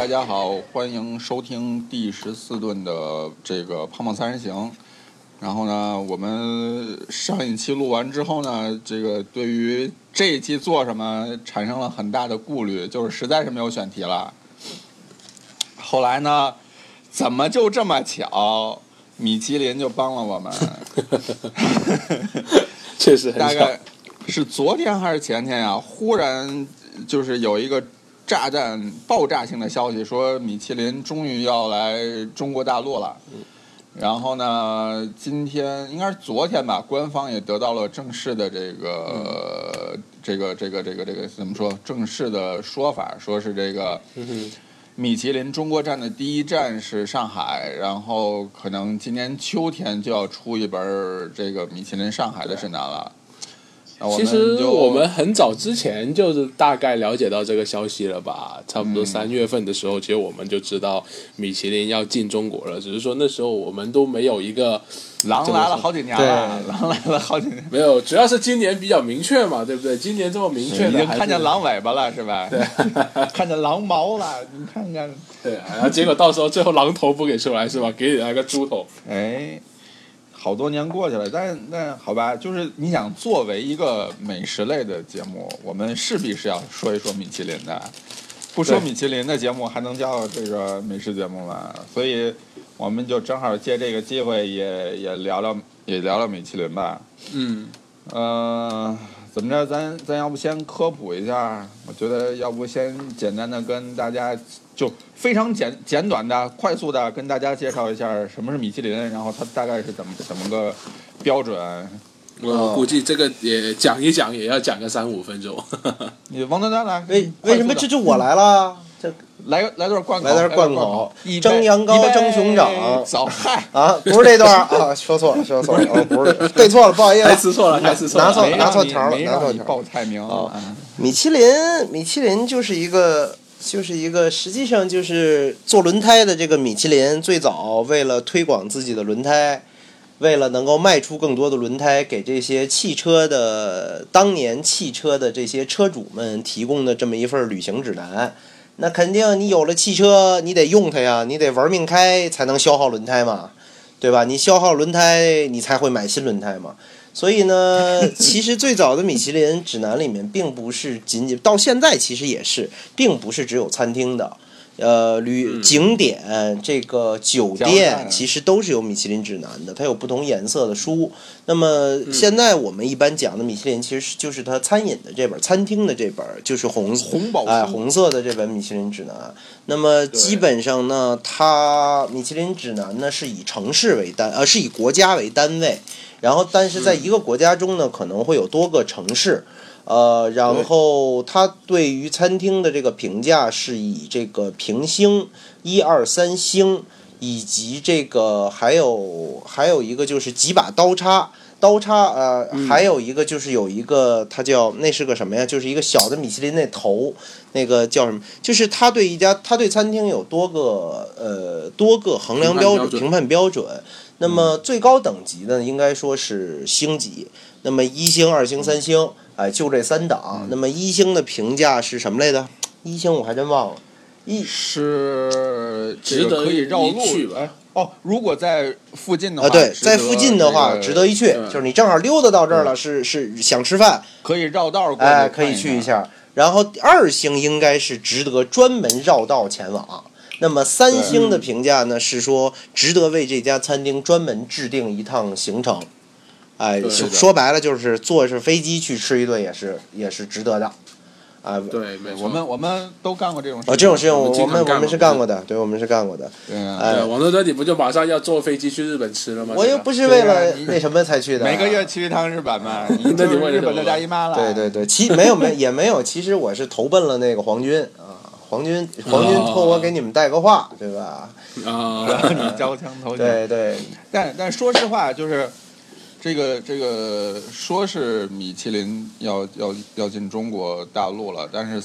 大家好，欢迎收听第十四顿的这个胖胖三人行。然后呢，我们上一期录完之后呢，这个对于这一期做什么产生了很大的顾虑，就是实在是没有选题了。后来呢，怎么就这么巧，米其林就帮了我们。确实很巧大概是昨天还是前天呀、忽然就是有一个炸弹、爆炸性的消息，说米其林终于要来中国大陆了。然后呢，今天应该是昨天吧，官方也得到了正式的这个、这个这个这个这个怎么说？正式的说法，说是这个米其林中国站的第一站是上海，然后可能今年秋天就要出一本儿这个米其林上海的指南了。其实我们很早之前就是大概了解到这个消息了吧？差不多三月份的时候，其实我们就知道米其林要进中国了，只是说那时候我们都没有一个狼来了好几年了，狼来了好几年，没有，主要是今年比较明确嘛，对不对？今年这么明确已经看见狼尾巴了是吧？对，看见狼毛了，你看看，对，然后结果到时候最后狼头不给出来是吧？给你来个猪头，哎。好多年过去了，但但好吧，就是你想作为一个美食类的节目，我们势必是要说一说米其林的。不说米其林的节目，还能叫这个美食节目吗？所以，我们就正好借这个机会也，也聊聊也聊聊米其林吧。嗯，呃，怎么着，咱咱要不先科普一下？我觉得要不先简单的跟大家就非常简简短的、快速的跟大家介绍一下什么是米其林，然后它大概是怎么怎么个标准。我估计这个也讲一讲，也要讲个三五分钟。你王丹丹来，为为什么这就我来了？这来个来段贯口，蒸羊羔蒸熊掌走，嗨，啊，不是这段儿啊，说错了，说错了，哦，不是，对错了，不好意还思。吃错了。拿错拿错条儿没让你拿错条儿报菜名哦啊米其林，米其林就是一个，就是一个，实际上就是做轮胎的这个米其林，最早为了推广自己的轮胎，为了能够卖出更多的轮胎，给这些汽车的当年汽车的这些车主们提供的这么一份旅行指南。那肯定，你有了汽车，你得用它呀，你得玩命开才能消耗轮胎嘛，对吧？你消耗轮胎，你才会买新轮胎嘛。所以呢，其实最早的米其林指南里面，并不是仅仅到现在其实也是，并不是只有餐厅的，呃，旅嗯景点这个酒店其实都是有米其林指南的，它有不同颜色的书。那么嗯现在我们一般讲的米其林，其实是就是它餐饮的这本，餐厅的这本，就是红红宝哎，红色的这本米其林指南。那么基本上呢，它米其林指南呢是以城市为单，呃，是以国家为单位。然后，但是在一个国家中呢，可能会有多个城市。呃，然后他对于餐厅的这个评价是以这个评星一二三星，以及这个还有还有一个就是几把刀叉。刀叉，呃，还有一个就是有一个，它叫那是个什么呀？就是一个小的米其林那头，那个叫什么？就是他对一家，他对餐厅有多个呃多个衡量标准、评评判标准。那么最高等级呢，应该说是星级。那么一星、二星、三星，哎，就这三档。那么一星的评价是什么来的？一星我还真忘了。一是值得可以绕一去哦，如果在附近的话，啊，对，值得在附近的话，值得一去。就是你正好溜达到这儿了，是是想吃饭，可以绕道儿过去哎，可以去一。下。然后二星应该是值得专门绕道前往。那么三星的评价呢是说值得为这家餐厅专门制定一趟行程。哎，说白了就是坐是飞机去吃一顿也是也是值得的。啊，对，没错。我们我们都干过这种事哦，这种事情我我们我们我们是干过的，对，我们是干过的。对啊，哎对，王多多，你不就马上要坐飞机去日本吃了吗？我又不是为了那什么才去的，每个月去一趟日本嘛，日本的大姨妈了。对对对，其没有没也没有，其实我是投奔了那个皇军啊，皇军皇军托我给你们带个话，对吧？啊，然 后你交枪投降。对对，但但说实话，就是这个这个说是米其林要要要进中国大陆了，但是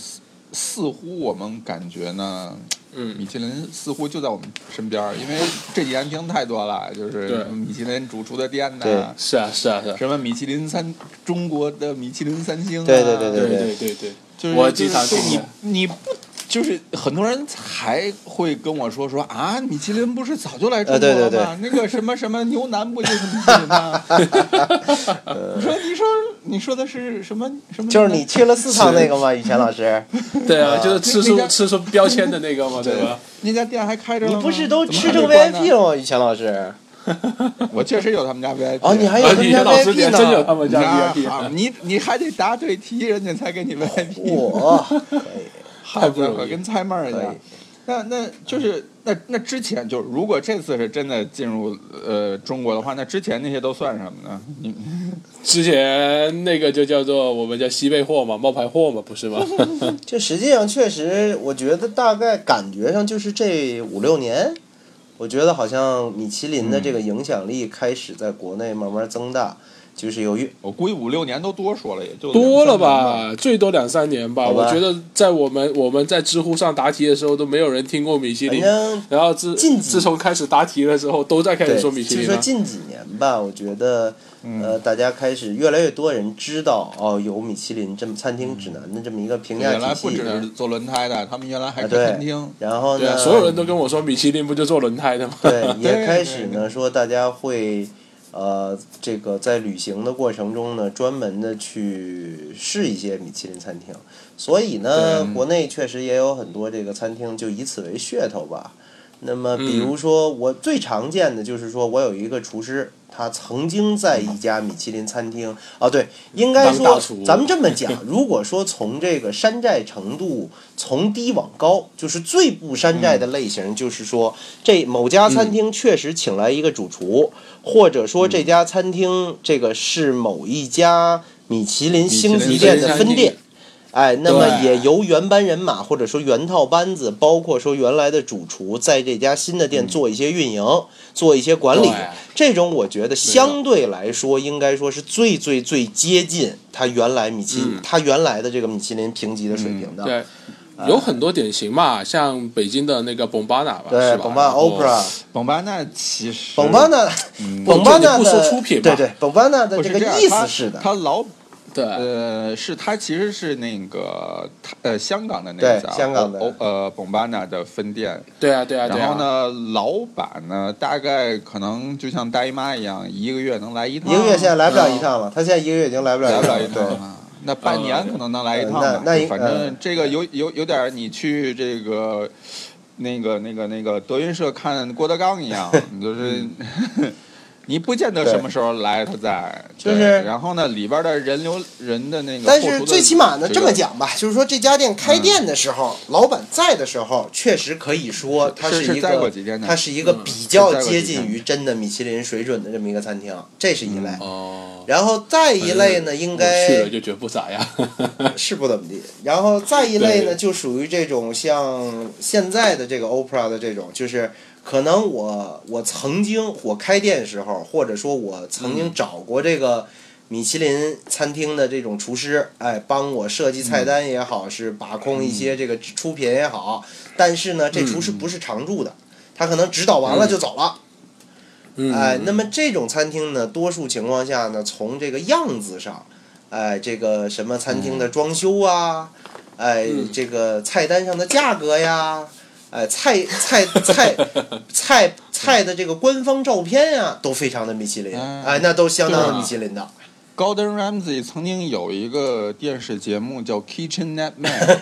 似乎我们感觉呢，嗯，米其林似乎就在我们身边，因为这几年听太多了，就是米其林主厨的店呢，是啊是啊，什么米其林三，中国的米其林三星，对对对对对对对，就是我经常听，你你不。就是很多人还会跟我说说啊，米其林不是早就来中呃对对国了吗？那个什么什么牛腩不就是米其林吗？我说你说你说的是什么什么？就是你去了四趟那个吗？以前老师，对啊，就是吃出吃出标签的那个嘛，对吧？那家店还开着吗你不是都吃成 VIP 了吗？雨前老师，我确实有他们家 VIP。哦，你还有啊，他们家 VIP 呢真有他呢？们家 VIP，好你你还得答对题，人家才给你 VIP。我可以，太不容易跟猜妹儿一样。那那就是那那之前就，如果这次是真的进入呃中国的话，那之前那些都算什么呢？你 之前那个就叫做我们叫西贝货嘛，冒牌货嘛，不是吗？就实际上确实，我觉得大概感觉上就是这五六年，我觉得好像米其林的这个影响力开始在国内慢慢增大，就是由于我估计五六年都多说了，也就多了吧，最多两三年吧。吧我觉得在我们我们在知乎上答题的时候都没有人听过米其林，然后自近自从开始答题的时候，都在开始，说米其就是林就。说近几年吧，我觉得嗯呃，大家开始越来越多人知道哦，有米其林这么餐厅指南的这么一个评价原来不只。是做轮胎的，他们原来还啊，开对餐厅。，然后呢，对啊，所有人都跟我说米其林不就做轮胎的吗？对，也 开始呢说大家会，呃，这个在旅行的过程中呢，专门的去试一些米其林餐厅，所以呢，对国内确实也有很多这个餐厅就以此为噱头吧。那么，比嗯。如说我最常见的就是说我有一个厨师，他曾经在一家米其林餐厅，啊，对，应该说咱们这么讲，如果说从这个山寨程度从低往高，就是最不山寨的类型，就是说这某家餐厅确实请来一个主厨，或者说这家餐厅这个是某一家米其林星级店的分店。哎，那么也由原班人马或者说原套班子，包括说原来的主厨，在这家新的店做一些运营，做一些管理，这种我觉得相对来说应该说是最最最接近他原来米其、嗯。他原来的这个米其林评级的水平的。对，有很多典型嘛，像北京的那个 Bombana 吧，对，是吧？本巴然后 Opera，本巴纳其实本巴纳，嗯本巴纳不说出品吧对对，，Bombana 的这个，意思是的，他老对，呃，是他其实是那个他呃香港的那对家香港的呃 Bombana 的分店，对啊，对啊。然后？呢，老板呢大概可能就像大姨妈一样，一个月能来一趟，一个月现在来不了嗯一趟了，他现在一个月已经来不了来不了一趟了。那半年可能能来一趟吧。呃那那反呃正这个有有有点儿你去这个那个那个那个德云社看郭德纲一样，就是。你不见得什么时候来，他在，就是然后呢，里边的人流人的那个，但是最起码呢，这么讲。吧，就是说这家店开店的时候，老板在的时候，确实可以说它是是一个它是一个嗯比较接近于真的米其林水准的这么一个餐厅，这是一类。哦，然后再一类呢，应该去了就觉得不咋样。是不怎么地。然后再一类呢，就属于这种像现在的这个 OPRA 的这种，就是可能我我曾经我开店时候，或者说我曾经找过这个米其林餐厅的这种厨师，哎，帮我设计菜单也好，是把控一些这个出品也好，但是呢，这厨师不是常驻的，他可能指导完了就走了。嗯，哎，那么这种餐厅呢，多数情况下呢，从这个样子上，哎，这个什么餐厅的装修啊，哎，嗯。这个菜单上的价格呀，哎，菜菜菜菜菜的这个官方照片呀，都非常的米其林，嗯哎，那都相当的米其林的。Gordon Ramsay 曾经有一个电视节目叫《Kitchen Nightmare》，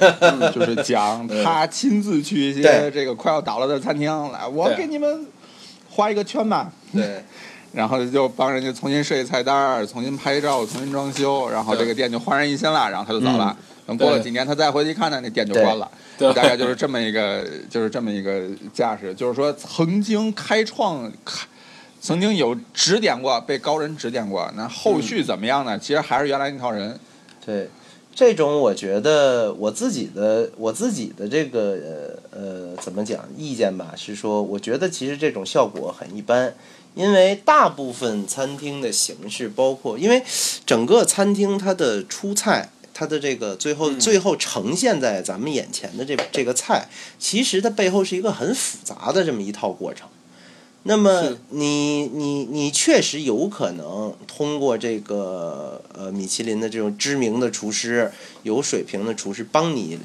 就是讲他亲自去一些这个快要倒了的餐厅来，我给你们画一个圈吧，对，然后就帮人家重新设计菜单儿，重新拍照，重新装修，然后这个店就焕然一新了，然后他就走了。等过了几年，他再回去看呢，那店就关了。对大概就是这么一个，就是这么一个架势，就是说曾经开创开。曾经有指点过，被高人指点过，那后续怎么样呢？其实还是原来那套人。对，这种我觉得我自己的我自己的这个呃呃怎么讲意见吧，是说我觉得其实这种效果很一般，因为大部分餐厅的形式，包括因为整个餐厅它的出菜。它的这个最后嗯最后呈现在咱们眼前的这这个菜，其实它背后是一个很复杂的这么一套过程。那么你你你确实有可能通过这个呃米其林的这种知名的厨师、有水平的厨师帮你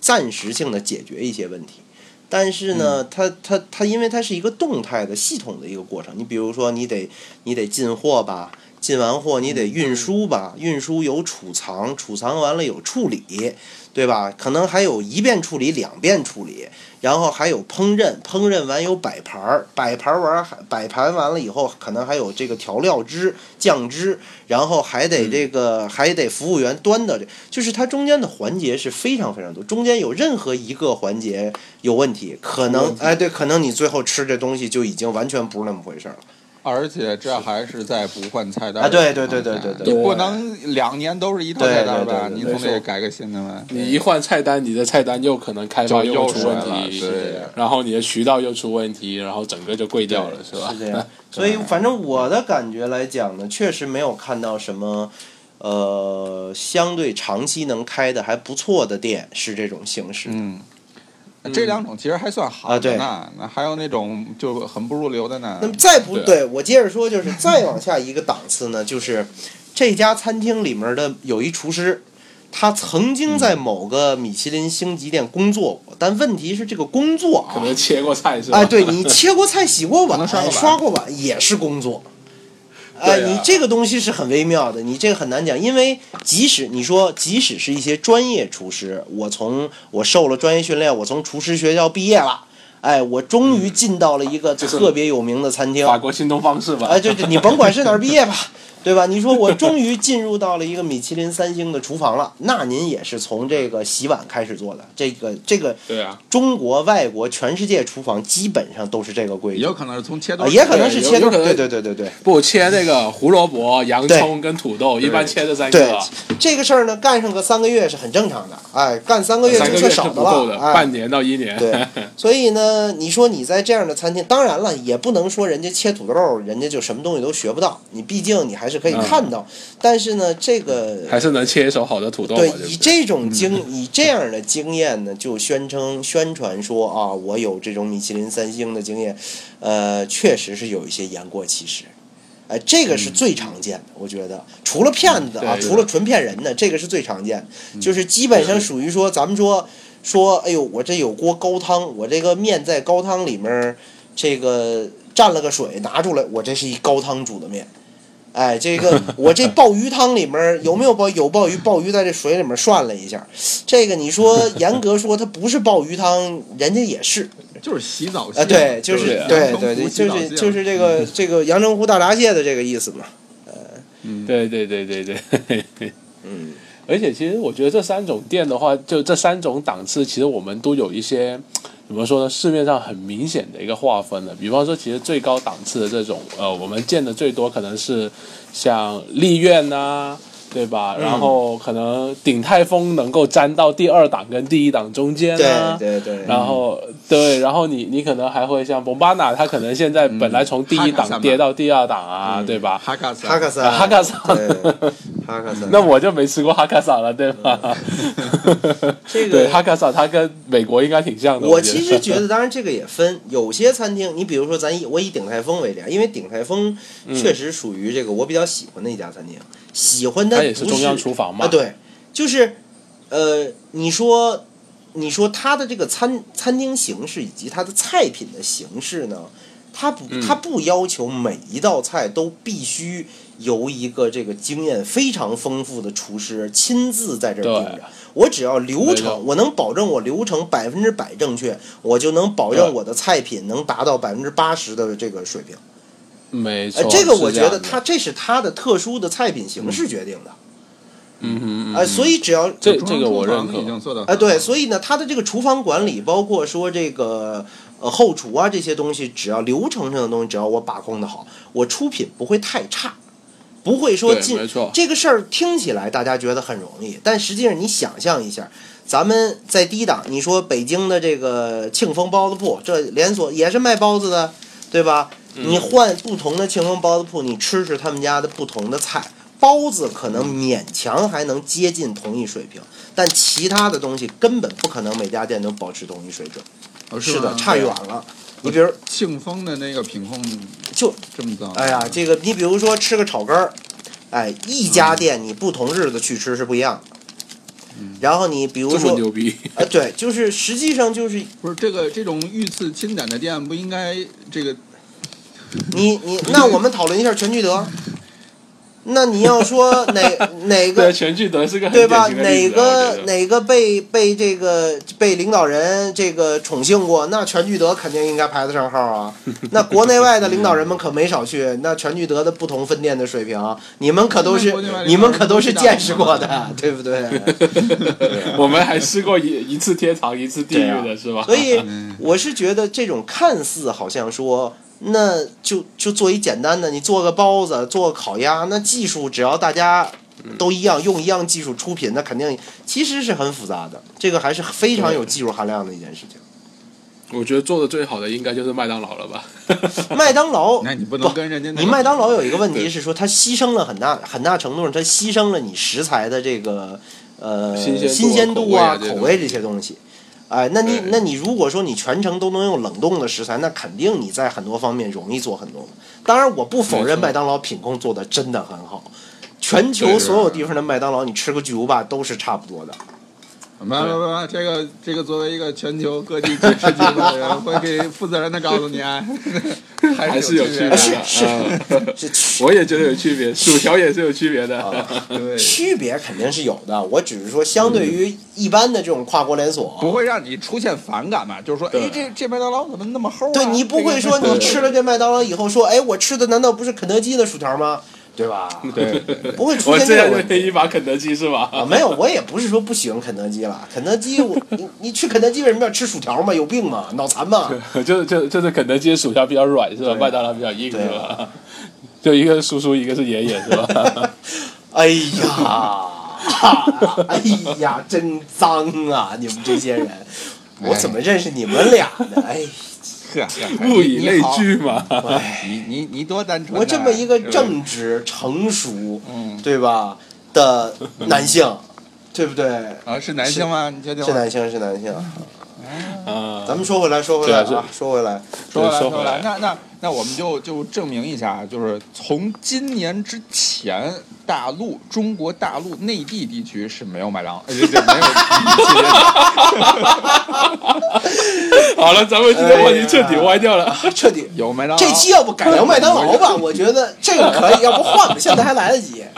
暂时性的解决一些问题。但是呢，它它它，因为它是一个动态的系统的一个过程。你比如说，你得你得进货吧，进完货你得运输吧，运输有储藏，储藏完了有处理，对吧？可能还有一遍处理、两遍处理，然后还有烹饪，烹饪完有摆盘儿，摆盘儿完还摆盘完了以后，可能还有这个调料汁、酱汁，然后还得这个、还得服务员端的这，就是它中间的环节是非常非常多，中间有任何一个环节有问题，可能哎对，可能你最后吃这东西就已经完全不是那么回事儿了。而且这还是在不换菜单啊对对对对对对你不能两年都是一套菜单吧？对对对对你总得改个新的吧。你一换菜单，你的菜单又可能开发就又出问题，对然后你的渠道又出问题，然后整个就贵掉了，是吧？是这样。所以反正我的感觉来讲呢，确实没有看到什么。呃，相对长期能开的还不错的店是这种形式。嗯，这两种其实还算好啊对的呢。那还有那种就很不入流的呢那。么再不对我接着说，就是再往下一个档次呢，就是这家餐厅里面的有一厨师，他曾经在某个米其林星级店工作过，但问题是这个工作啊可，能切过菜是吧？哎，对你切过菜、洗过碗、刷过碗刷过碗也是工作。哎，你这个东西是很微妙的，你这个很难讲，因为即使你说，即使是一些专业厨师，我从我受了专业训练，我从厨师学校毕业了，哎，我终于进到了一个特别有名的餐厅，法国新东方是吧？哎，就就你甭管是哪儿毕业吧，对吧？你说我终于进入到了一个米其林三星的厨房了，那您也是从这个洗碗开始做的，这个这个对啊，中国、外国、全世界厨房基本上都是这个规矩也有。可能是从切啊，也可能是切豆，对对对对对对不切那个胡萝卜、洋葱跟土豆，一般切这三对个，，这个事儿呢，干上个三个月是很正常的，哎，干三个月就三个月是算少的不够的，了，哎半，年到一年。对，所以呢，你说你在这样的餐厅，当然了，也不能说人家切土豆，人家就什么东西都学不到，你毕竟你还是可以嗯。看到，但是呢，这个还是能切一手好的土豆，对？以这种经 以这样的经验呢，就宣称宣传说啊，我有这种米其林三星的经验，呃，确实是有一些言过其实。哎，这个是最常见的，我觉得。除了骗子啊，嗯除了纯骗人的，这个是最常见。的，嗯。就是基本上属于说，咱们说说，哎呦，我这有锅高汤，我这个面在高汤里面儿，这个蘸了个水拿出来，我这是一高汤煮的面。哎，这个我这鲍鱼汤里面有没有鲍有鲍鱼？鲍鱼在这水里面涮了一下，这个你说 严格说它不是鲍鱼汤，人家也是就是洗澡啊，对，就是对对对对，就是就是这个这个阳澄湖大闸蟹的这个意思嘛。呃对对对对对。嗯，而且其实我觉得这三种店的话，就这三种档次，其实我们都有一些怎么说呢？市面上很明显的一个划分的。比方说，其实最高档次的这种，呃，我们见的最多可能是像丽苑呐、对吧？嗯然后可能鼎泰丰能够粘到第二档跟第一档中间对啊。对对，然后对，然后你你可能还会像蒙巴纳，它可能现在本来从第一档跌到第二档啊，嗯对吧？哈卡萨哈卡萨，啊哈卡萨，哈卡萨，那我就没吃过哈卡萨了，对吧？这个对哈卡萨，它跟美国应该挺像的。我其实觉得，当然这个也分，有些餐厅，你比如说咱以我以鼎泰丰为例，啊，因为鼎泰丰确实属于这个我比较喜欢的一家餐厅，喜欢的也是中央厨房嘛。啊，对，就是呃，你说你说它的这个餐餐厅形式以及它的菜品的形式呢，它不嗯它不要求每一道菜都必须由一个这个经验非常丰富的厨师亲自在这儿盯着。我只要流程，我能保证我流程百分之百正确，我就能保证我的菜品能达到百分之八十的这个水平。没错呃，，这个我觉得它这是它的特殊的菜品形式决定的。嗯嗯嗯，呃，所以只要这这个我认可。已经做到哎，对，所以呢，它的这个厨房管理，包括说这个呃后厨啊这些东西，只要流程上的东西，只要我把控的好，我出品不会太差，不会说进没错。这个事儿听起来大家觉得很容易，但实际上你想象一下，咱们在低档，你说北京的这个庆丰包子铺，这连锁也是卖包子的，对吧？你换不同的庆丰包子铺，你吃吃他们家的不同的菜，包子可能勉强还能接近同一水平，但其他的东西根本不可能每家店都保持同一水准。哦是的，差远了。你比如，庆丰的那个品控就这么脏，哎呀，这个你比如说吃个炒肝儿，哎，一家店你不同日子去吃是不一样的。然后你比如说，牛逼，呃，对，就是实际上就是不是这个这种遇刺轻点的店不应该这个你你那我们讨论一下全聚德，那你要说哪 哪个对，全聚德是个很对吧？哪个哪个被被这个被领导人这个宠幸过？那全聚德肯定应该排得上号啊。那国内外的领导人们可没少去，那全聚德的不同分店的水平，你们可都是你们可都是见识过的，对不对？我们还试过一一次天堂，一次地狱的是吧？所以嗯我是觉得这种看似好像说，那就就做一简单的，你做个包子，做个烤鸭，那技术只要大家都一样，用一样技术出品，那肯定其实是很复杂的，这个还是非常有技术含量的一件事情。我觉得做的最好的应该就是麦当劳了吧？麦当劳，那你不能跟人家那个你麦当劳有一个问题是说，它牺牲了很大很大程度上，它牺牲了你食材的这个呃新鲜度啊口味这些东西。哎，那你那你如果说你全程都能用冷冻的食材，那肯定你在很多方面容易做很多。当然，我不否认麦当劳品控做的真的很好，全球所有地方的麦当劳，你吃个巨无霸都是差不多的。不不不，这个这个作为一个全球各地解释局的人，会给负责任的告诉你啊，还还是有区别的，是是嗯这区我也觉得有区别，薯条也是有区别的。对，区别肯定是有的，我只是说相对于一般的这种跨国连锁，不会让你出现反感嘛？就是说，对哎，这这麦当劳怎么那么齁啊？对你不会说你吃了这麦当劳以后说，哎，我吃的难道不是肯德基的薯条吗？对吧？对，不会出现这样问题一把肯德基是吧？啊。没有，我也不是说不喜欢肯德基了。肯德基，我你你去肯德基为什么要吃薯条嘛？有病嘛？脑残嘛？就就就是肯德基的薯条比较软是吧？麦当劳比较硬是吧？就一个是叔叔，一个是爷爷是吧？哎呀，哎呀，真脏啊！你们这些人，我怎么认识你们俩呢？哎，呵，物以类聚嘛。哎，你你你多单纯啊！我这么一个正直、成熟，嗯对吧的男性，对不对？啊，是男性吗？你确定？是男性，是男性。啊，咱们说回来，说回来对啊啊，说回来，说回来，说回来说回来，那那那我们就就证明一下，就是从今年之前，大陆中国大陆内地地区是没有麦当劳，呃，这这没有米其林好了，咱们今天话题彻底歪掉了。彻底。有麦当劳。这期要不改聊麦当劳吧？我觉得这个可以，要不换吧，现在还来得及。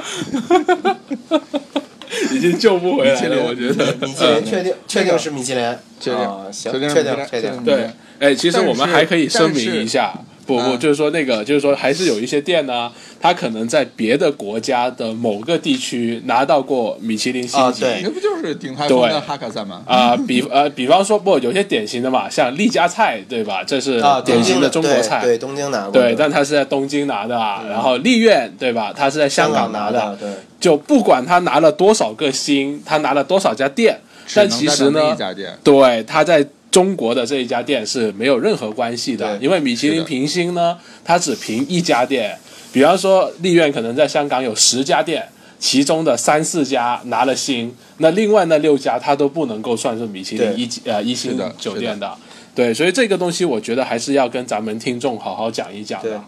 已经救不回来了，米其林我觉得。米其林确定确定是米其林，确定啊行，确定确定。对，哎，其实我们还可以声明一下，不不，嗯就是说那个，就是说还是有一些店呢，他可能在别的国家的某个地区拿到过米其林星级。啊对那不就是顶台风的哈卡萨吗？啊、比呃，比方说不，有些典型的嘛，像丽家菜，对吧？这是啊，典型的中国菜，对对，东京拿过的，对，但它是在东京拿的啊。然后丽苑，对吧？它是在香港拿的，对，就不管他拿了多少个星，他拿了多少家店，但其实呢对他在中国的这一家店是没有任何关系的，因为米其林评星呢，它只评一家店。比方说，丽苑可能在香港有十家店，其中的三四家拿了星，那另外那六家它都不能够算是米其林一级呃一星酒店的。对，所以这个东西我觉得还是要跟咱们听众好好讲一讲对的。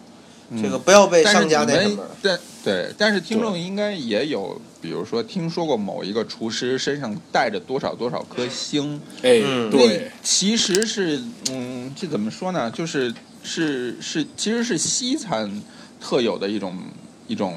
这个不要被商家那什么。但对，但是听众应该也有，比如说听说过某一个厨师身上带着多少多少颗星，哎，嗯对，其实是嗯，这怎么说呢？就是是是，其实是西餐特有的一种一种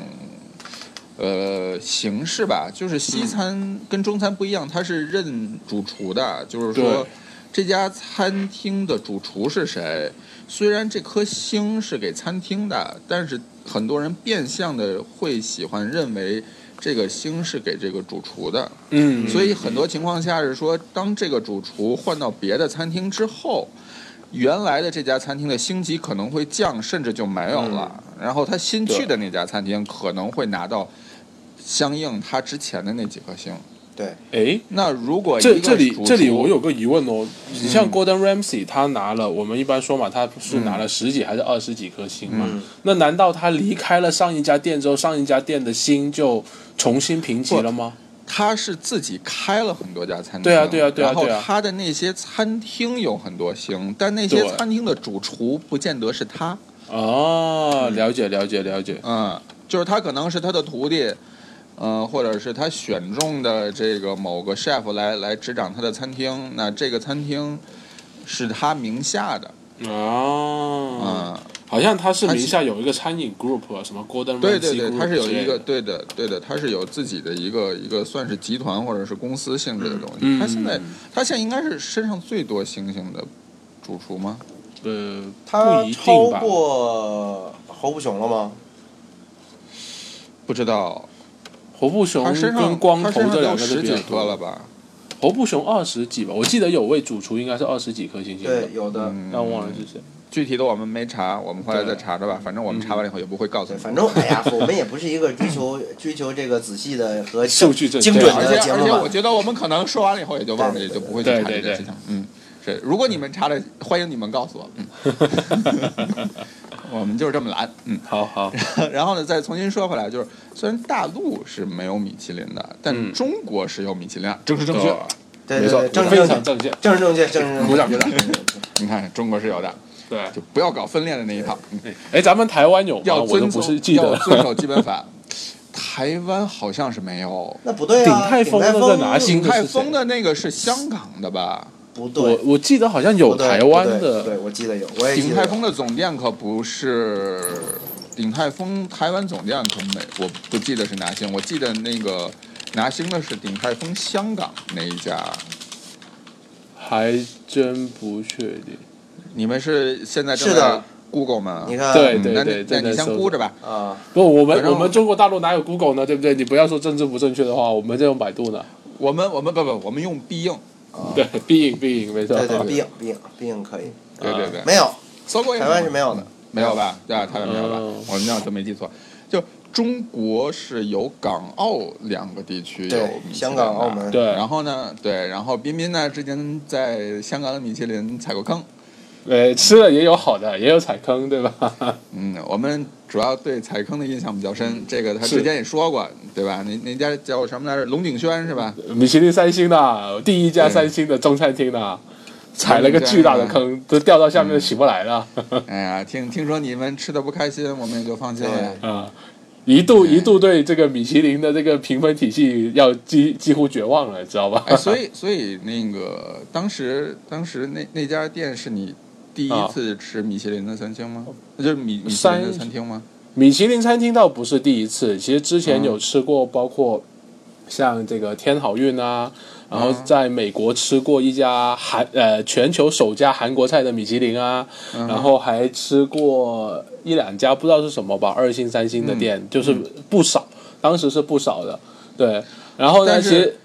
呃形式吧。就是西餐跟中餐不一样，它是认主厨的，就是说这家餐厅的主厨是谁。虽然这颗星是给餐厅的，但是很多人变相的会喜欢认为这个星是给这个主厨的。嗯，所以很多情况下是说，当这个主厨换到别的餐厅之后，原来的这家餐厅的星级可能会降，甚至就没有了。然后他新去的那家餐厅可能会拿到相应他之前的那几颗星。对，哎，那如果这这里这里我有个疑问哦，你像嗯。Gordon Ramsay 他拿了，我们一般说嘛，他是拿了十几还是二十几颗星嘛？嗯。那难道他离开了上一家店之后，上一家店的星就重新评级了吗？他是自己开了很多家餐厅，对啊对啊对啊然后他的那些餐厅有很多星，但那些餐厅的主厨不见得是他。哦，了解了解了解，嗯，就是他可能是他的徒弟，呃，或者是他选中的这个某个 chef 来来执掌他的餐厅，那这个餐厅是他名下的，哦，嗯，好像他是他名下有一个餐饮 group，什么 Golden 对对对，他是有一个对的对的，他是有自己的一个一个算是集团或者是公司性质的东西。嗯他现在他现在应该是身上最多星星的主厨吗？呃，他超？过侯不雄了吗？不知道，侯不雄他身跟光头这两有十几个是比较多。了吧？活不熊二十几吧，我记得有位主厨应该是二十几颗星星的对，，有的。嗯，但忘了是谁。具体的我们没查，我们回来再查着吧。反正我们查完了以后也不会告诉，你。反正哎呀，我们也不是一个追求 追求这个仔细的和数据正精准的节目且而且我。觉得我们可能说完了以后也就忘了，也就不会去查这对对对件事情。嗯，是。如果你们查了，欢迎你们告诉我。嗯，我们就是这么懒。嗯。好好，然后呢，再重新说回来，就是虽然大陆是没有米其林的，但嗯中国是有米其林啊，正是正确。没错对对对，，正非正确，常正确。正是正确，正是正。鼓掌鼓掌 你看，中国是有的，对，就不要搞分裂的那一套，嗯哎，咱们台湾有吗？要遵守不是记得。要遵守基本法。台湾好像是没有，那不对啊，鼎泰丰鼎泰那个拿鼎泰星的是谁丰的那个是香港的吧？我不对，我记得好像有台湾的，对，我记得有，我也记鼎泰。丰的总店可不是鼎泰丰台湾总店可没，我不记得是拿星，我记得那个拿星的是鼎泰丰香港那一家。还真不确定。你们是现在正是的在 Google 吗？你看，对嗯那你那你先估着吧。啊，不，我们我们中国大陆哪有 Google 呢？对不对？你不要说政治不正确的话，我们在用百度呢。我们我们不不，我们用必应。对，必应必应，没错。对对，必应必应必应可以，对对对，没有，搜过也台湾是没有的。没有吧？对啊，台湾没有吧嗯？我那就没记错。就中国是有港澳两个地区有米，其香港澳门对然后呢，对，然后彬彬呢之前在香港的米其林踩过坑。呃，吃了也有好的，也有踩坑，对吧？嗯，我们主要对踩坑的印象比较深。这个他之前也说过，对吧？那那家叫什么来着？龙景轩是吧？米其林三星的第一家三星的中餐厅呢，踩了个巨大的坑，都掉到下面都起不来了。哎呀，听听说你们吃的不开心，我们也就放心了。对啊，一度哎一度对这个米其林的这个评分体系要几几乎绝望了，知道吧？哎，所以所以那个当时当时那那家店是你第一次吃米其林的餐厅吗？那就是米米其林的三餐厅吗？米其林餐厅倒不是第一次，其实之前嗯有吃过，包括像这个天好运啊，然后在美国吃过一家韩呃全球首家韩国菜的米其林啊，嗯然后还吃过一两家不知道是什么吧，二星三星的店，嗯。就是不少，当时是不少的，对。然后呢，但是其实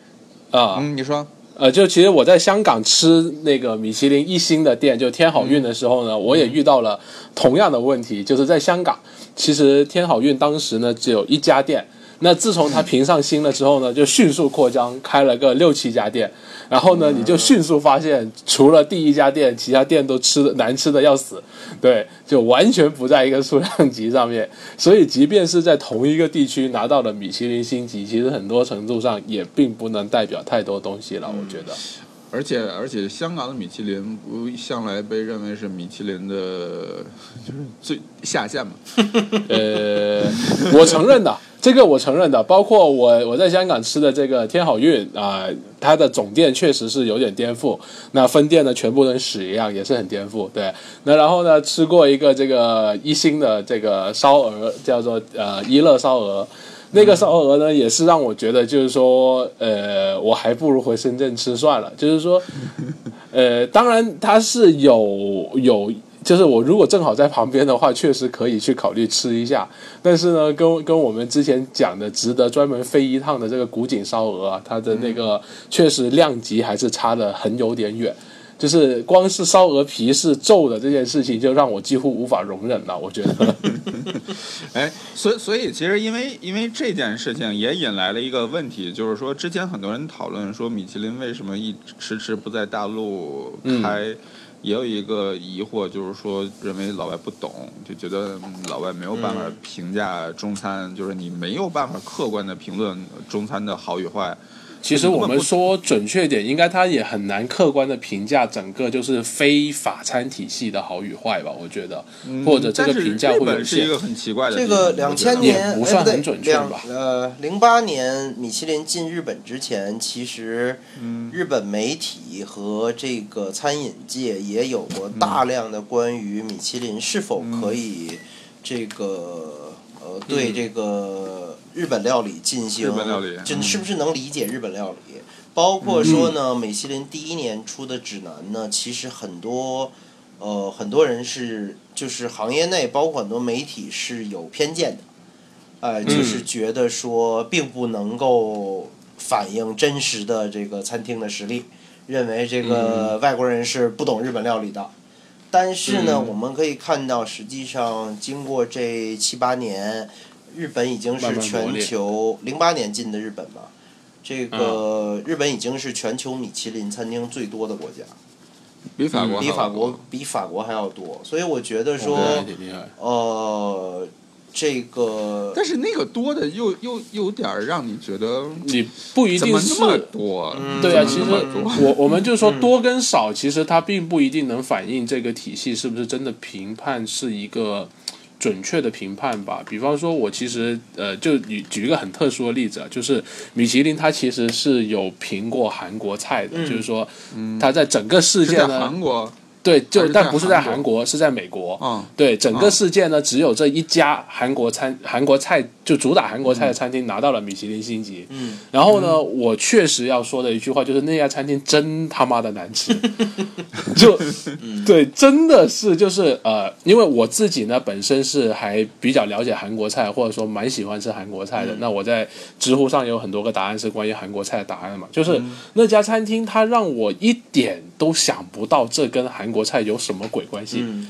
啊、嗯，你说呃，就其实我在香港吃那个米其林一星的店，就天好运的时候呢，我也遇到了同样的问题，就是在香港，其实天好运当时呢只有一家店。那自从它评上星了之后呢，就迅速扩张，开了个六七家店，然后呢，你就迅速发现，除了第一家店，其他店都吃的难吃的要死，对，就完全不在一个数量级上面。所以，即便是在同一个地区拿到了米其林星级，其实很多程度上也并不能代表太多东西了，我觉得。而且而且香港的米其林不向来被认为是米其林的，就是最下限嘛。呃，我承认的，这个我承认的，包括我我在香港吃的这个天好运啊、它的总店确实是有点颠覆，那分店呢全部跟屎一样，也是很颠覆。对，那然后呢，吃过一个这个一星的这个烧鹅，叫做呃一乐烧鹅。那个烧鹅呢，也是让我觉得，就是说，呃，我还不如回深圳吃算了。就是说，呃，当然它是有有，就是我如果正好在旁边的话，确实可以去考虑吃一下。但是呢，跟跟我们之前讲的值得专门飞一趟的这个古井烧鹅啊，它的那个确实量级还是差的很有点远。就是光是烧鹅皮是皱的这件事情，就让我几乎无法容忍了。我觉得，哎，所以所以其实因为因为这件事情也引来了一个问题，就是说之前很多人讨论说米其林为什么一迟迟不在大陆开，也有一个疑惑，就是说认为老外不懂，就觉得老外没有办法评价中餐，就是你没有办法客观的评论中餐的好与坏。其实我们说准确点，应该他也很难客观的评价整个就是非法餐体系的好与坏吧？我觉得，或者这个评价会有限是一。个很奇怪的。这个两千年不算很准确两吧呃，零八年米其林进日本之前，其实嗯日本媒体和这个餐饮界也有过大量的关于米其林是否可以这个呃对这个日本料理进行日本料理嗯。真是不是能理解日本料理？包括说呢，米其林第一年出的指南呢，其实很多呃很多人是就是行业内包括很多媒体是有偏见的，哎、就是觉得说并不能够反映真实的这个餐厅的实力，认为这个外国人是不懂日本料理的。但是呢，嗯。我们可以看到，实际上经过这七八年，日本已经是全球零八年进的日本嘛，这嗯。个日本已经是全球米其林餐厅最多的国家，比法国比法国比法国还要多，所以我觉得说。呃，这个但是那个多的又又有点让你觉得你不一定是多？嗯。对啊，其实我我们就说多跟少，其实它并不一定能反映这个体系是不是真的评判是一个准确的评判吧。比方说，我其实呃，就举举一个很特殊的例子啊，就是米其林它其实是有评过韩国菜的，嗯就是说它在整个世界呢，韩国对，就但不是在韩国，是在美国。嗯，对，整个啊世界呢，只有这一家韩国餐韩国菜就主打韩国菜的餐厅拿到了米其林星级。嗯，然后呢，我确实要说的一句话就是那家餐厅真他妈的难吃，就对，真的是就是呃，因为我自己呢本身是还比较了解韩国菜，或者说蛮喜欢吃韩国菜的。那我在知乎上有很多个答案是关于韩国菜的答案嘛，就是那家餐厅它让我一点都想不到这跟韩国菜有什么鬼关系。嗯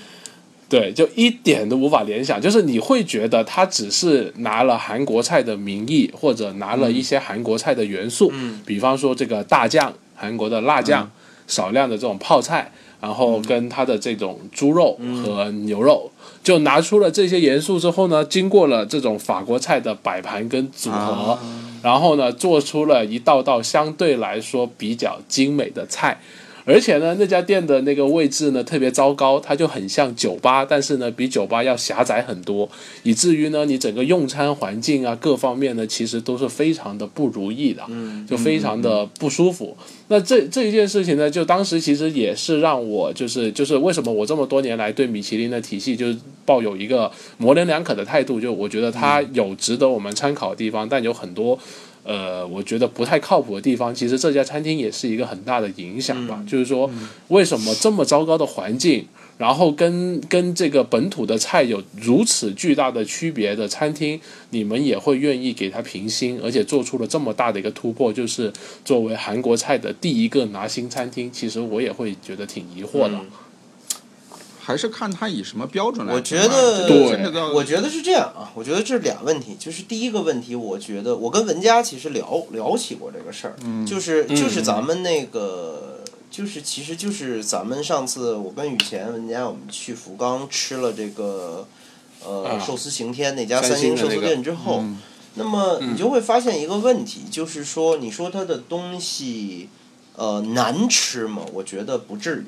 对，就一点都无法联想，就是你会觉得他只是拿了韩国菜的名义，或者拿了一些韩国菜的元素，嗯比方说这个大酱，韩国的辣酱，少量的这种泡菜，然后跟它的这种猪肉和牛肉，就拿出了这些元素之后呢，经过了这种法国菜的摆盘跟组合，啊然后呢，做出了一道道相对来说比较精美的菜。而且呢，那家店的那个位置呢特别糟糕，它就很像酒吧，但是呢比酒吧要狭窄很多，以至于呢你整个用餐环境啊各方面呢其实都是非常的不如意的，嗯就非常的不舒服。那这这一件事情呢，就当时其实也是让我就是就是为什么我这么多年来对米其林的体系就是抱有一个模棱两可的态度，就我觉得它有值得我们参考的地方，但有很多。呃，我觉得不太靠谱的地方，其实这家餐厅也是一个很大的影响吧。就是说，为什么这么糟糕的环境，然后跟跟这个本土的菜有如此巨大的区别的餐厅，你们也会愿意给它评星，而且做出了这么大的一个突破，就是作为韩国菜的第一个拿星餐厅，其实我也会觉得挺疑惑的。嗯还是看他以什么标准来我。觉得我觉得是这样啊，我觉得这是俩问题，就是第一个问题，我觉得我跟文佳其实聊聊起过这个事儿，嗯就是嗯就是咱们那个。就是，其实就是咱们上次我跟雨前文佳我们去福冈吃了这个，呃，啊寿司行天那家三三星寿司店之后，嗯那么你就会发现一个问题，就是说，你说它的东西，呃，难吃吗？我觉得不至于。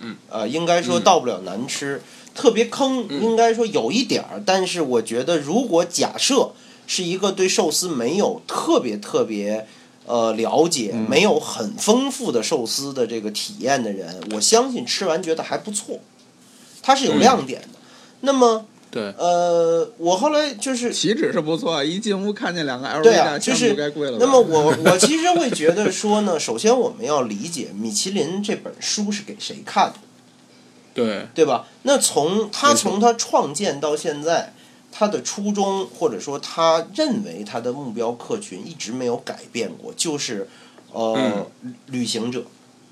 嗯。呃，应该说到不了难吃，特别坑，应该说有一点儿。但是我觉得，如果假设是一个对寿司没有特别特别呃了解、没有很丰富的寿司的这个体验的人，我相信吃完觉得还不错，它是有亮点的。那么，对，呃，我后来就是岂止是不错，一进屋看见两个 LV 对啊就是该贵了。那么我我其实会觉得说呢，首先我们要理解米其林这本书是给谁看的，对，对吧？那从他从他创建到现在，他的初衷或者说他认为他的目标客群一直没有改变过，就是呃、旅行者，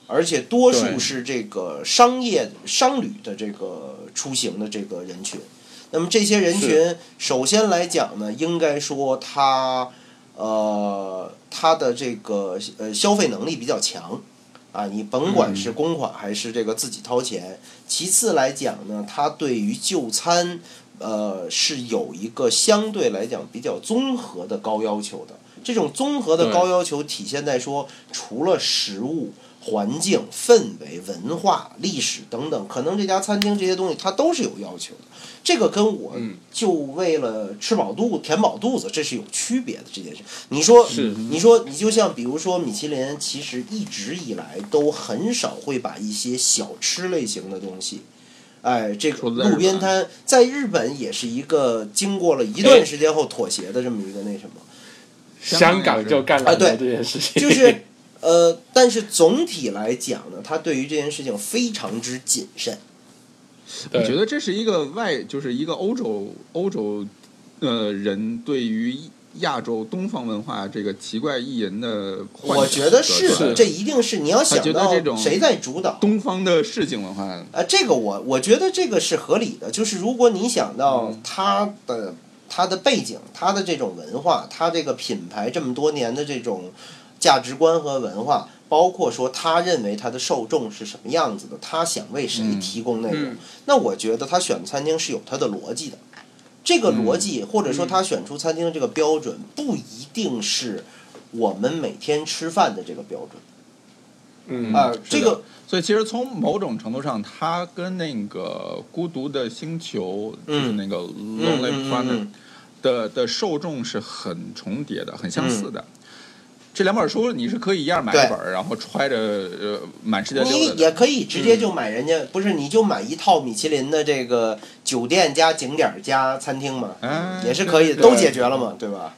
而且多数是这个商业商旅的这个出行的这个人群。那么这些人群，首先来讲呢，应该说他呃他的这个呃消费能力比较强。啊，你甭管是公款还是这个自己掏钱。其次来讲呢，他对于就餐，呃，是有一个相对来讲比较综合的高要求的。这种综合的高要求体现在说，除了食物、环境、氛围、文化、历史等等，可能这家餐厅这些东西它都是有要求的。这个跟我嗯就为了吃饱肚、填饱肚子，这是有区别的这件事。你说，你说，你就像比如说米其林，其实一直以来都很少会把一些小吃类型的东西。哎，这个路边摊在日本也是一个经过了一段时间后妥协的这么一个那什么，香港就干了啊对这件事情，就是呃，但是总体来讲呢，他对于这件事情非常之谨慎。我觉得这是一个外，就是一个欧洲欧洲呃人对于亚洲东方文化这个奇怪异人的，我觉得是的，这一定是你要想到这种谁在主导。东方的市井文化，啊，这个我我觉得这个是合理的，就是如果你想到嗯。它的它的背景，它的这种文化，它这个品牌这么多年的这种价值观和文化，包括说他认为他的受众是什么样子的，他想为谁嗯提供内容，嗯那我觉得他选餐厅是有他的逻辑的。这个逻辑，或者说他选出餐厅的这个标准，不一定是我们每天吃饭的这个标准嗯啊、这个所以其实从某种程度上，它跟那个《孤独的星球》就是嗯那个《嗯 Lonely 嗯 Planet 嗯》的的受众是很重叠的，很相似的。这两本书你是可以一样买一本儿，然后揣着呃满世界溜你。也可以直接就买人家，不是你就买一套米其林的这个酒店加景点儿加餐厅嘛，哎也是可以的，都解决了嘛，对吧？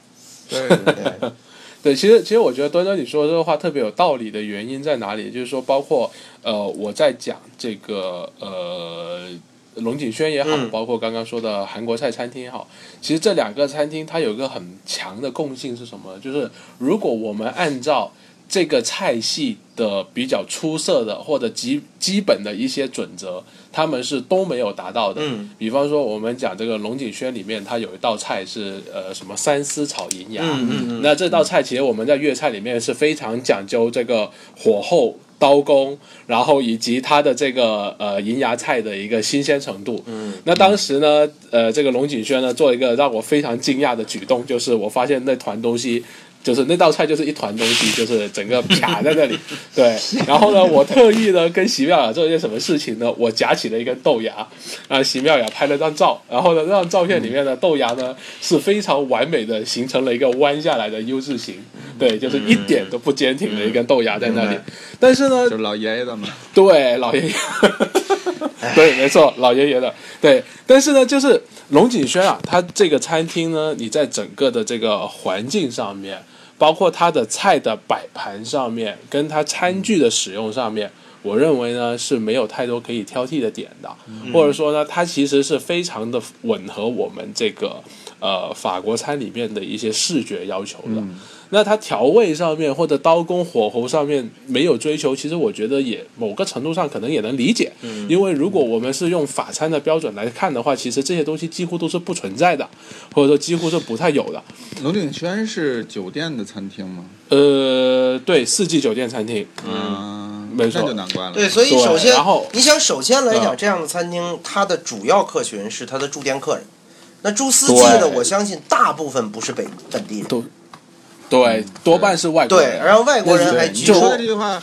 对，对，对，其实其实我觉得端端你说的这个话特别有道理的原因在哪里？就是说，包括呃我在讲这个呃龙井轩也好，嗯包括刚刚说的韩国菜餐厅也好，其实这两个餐厅它有一个很强的共性是什么？就是如果我们按照这个菜系的比较出色的或者基基本的一些准则，他们是都没有达到的。嗯比方说，我们讲这个龙井轩里面，它有一道菜是呃什么三丝炒银芽，嗯嗯嗯那这道菜其实我们在粤菜里面是非常讲究这个火候、刀工，然后以及它的这个呃银芽菜的一个新鲜程度。嗯，那当时呢，呃，这个龙井轩呢做一个让我非常惊讶的举动，就是我发现那团东西。就是那道菜就是一团东西，就是整个卡在那里，对。然后呢，我特意呢跟席妙雅做一件什么事情呢？我夹起了一根豆芽，啊席妙雅拍了张照。然后呢，那张照片里面的豆芽呢是非常完美的形成了一个弯下来的 U 字形，对，就是一点都不坚挺的一根豆芽在那里。但是呢，就是老爷爷的嘛。对，老爷爷，对，没错，老爷爷的，对。但是呢，就是龙井轩啊，它这个餐厅呢，你在整个的这个环境上面，包括它的菜的摆盘上面，跟它餐具的使用上面。我认为呢是没有太多可以挑剔的点的，或者说呢，它其实是非常的吻合我们这个呃法国餐里面的一些视觉要求的。那它调味上面或者刀工火候上面没有追求，其实我觉得也某个程度上可能也能理解，因为如果我们是用法餐的标准来看的话，其实这些东西几乎都是不存在的，或者说几乎是不太有的。龙鼎轩是酒店的餐厅吗？呃，对，四季酒店餐厅，嗯，没错那就难怪了。对，所以首先然后，你想首先来讲，嗯这样的餐厅，它的主要客群是它的住店客人。那住四季的，我相信大部分不是北本地人，都对，多半是外国对，人。然后外国人还你说的这。句话，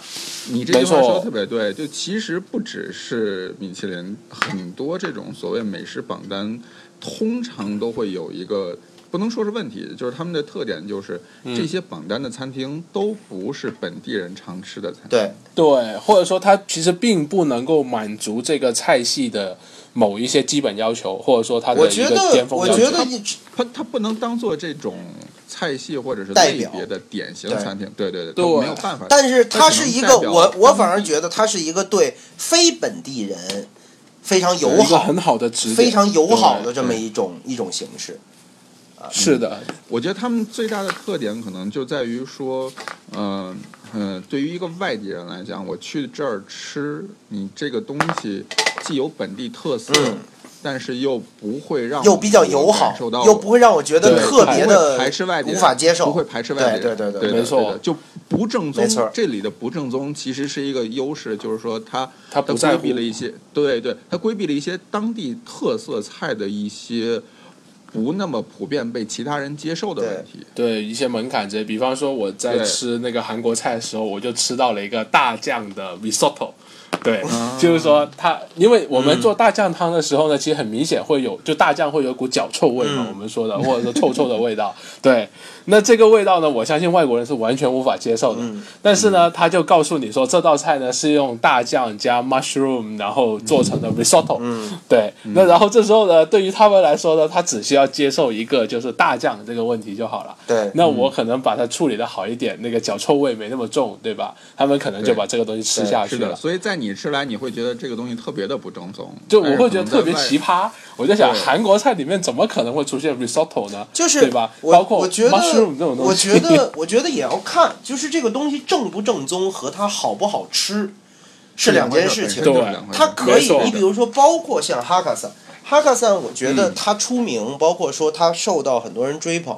你这句话说的特别对。就其实不只是米其林，很多这种所谓美食榜单，通常都会有一个不能说是问题，就是他们的特点就是、嗯这些榜单的餐厅都不是本地人常吃的餐厅。对，对，或者说它其实并不能够满足这个菜系的某一些基本要求，或者说它的一个我觉得巅，峰。我觉得一它它不能当做这种菜系或者是代表。类别的典型对。餐厅。对对对，都没有办法。但是它是一个，我我反而觉得它是一个对非本地人非常友好、一个很好的指，非常友好的这么一种一种形式。是的，我觉得他们最大的特点可能就在于说，嗯、嗯、对于一个外地人来讲，我去这儿吃，你这个东西既有本地特色，嗯但是又不会让又比较友好受到，又不会让我觉得特别的排斥外地，无法接受，不会排斥外地人，对对对对没错就不正宗。这里的不正宗其实是一个优势，就是说它它他不在乎规避了一些，对对，它规避了一些当地特色菜的一些不那么普遍被其他人接受的问题。对一些门槛这，比方说我在吃那个韩国菜的时候，我就吃到了一个大酱的 risotto。对，啊就是说它，因为我们做大酱汤的时候呢，其实很明显会有，就大酱会有股脚臭味嘛，嗯我们说的，或者说臭臭的味道。对，那这个味道呢，我相信外国人是完全无法接受的。嗯但是呢，他就告诉你说，这道菜呢是用大酱加 mushroom，然后做成的 risotto。嗯，对，那然后这时候呢，对于他们来说呢，他只需要接受一个就是大酱这个问题就好了。对，那我可能把它处理的好一点，那个脚臭味没那么重，对吧？他们可能就把这个东西吃下去是的，了。所以在你吃来，你会觉得这个东西特别的不正宗，就我会觉得特别奇葩，我在想韩国菜里面怎么可能会出现 risotto 呢？就是对吧？包括我觉得我觉得我觉得也要看，就是这个东西正不正宗和它好不好吃是两件事情。对。它可以，你比如说，包括像哈卡萨，哈卡萨，我觉得嗯。它出名，包括说它受到很多人追捧，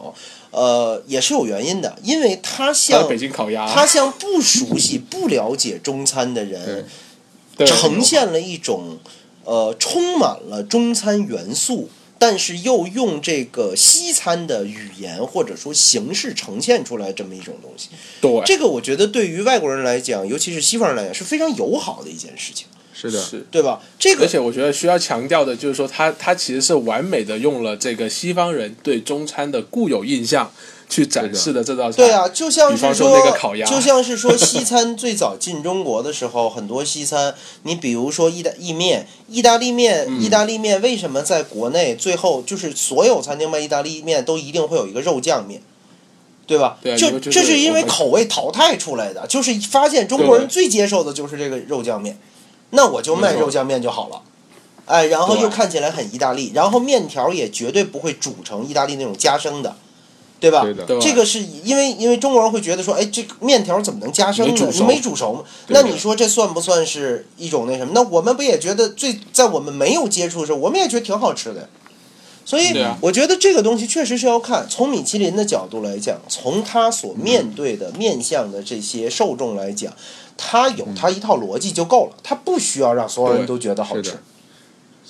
呃，也是有原因的，因为它还像有北京烤鸭，它向不熟悉、不了解中餐的人呈现了一种呃充满了中餐元素，但是又用这个西餐的语言或者说形式呈现出来这么一种东西。对，这个我觉得对于外国人来讲，尤其是西方人来讲是非常友好的一件事情，是的，是。对吧？这个而且我觉得需要强调的就是说它，它其实是完美的用了这个西方人对中餐的固有印象去展示的这道菜。对啊，就像是说那个烤鸭就像是说西餐最早进中国的时候，很多西餐，你比如说意大意面、意大利面、嗯意大利面为什么在国内最后就是所有餐厅卖意大利面都一定会有一个肉酱面？对吧？就对啊就这是因为口味淘汰出来的，就是发现中国人最接受的就是这个肉酱面，那我就卖肉酱面就好了。哎，然后又看起来很意大利，然后面条也绝对不会煮成意大利那种夹生的，对吧？这个是因为因为中国人会觉得说，哎，这个面条怎么能加生呢？没煮没煮熟吗？那你说这算不算是一种那什么？那我们不也觉得最在我们没有接触的时候，我们也觉得挺好吃的。所以我觉得这个东西确实是要看，从米其林的角度来讲，从他所面对的面向的这些受众来讲，他有他一套逻辑就够了，他不需要让所有人都觉得好吃。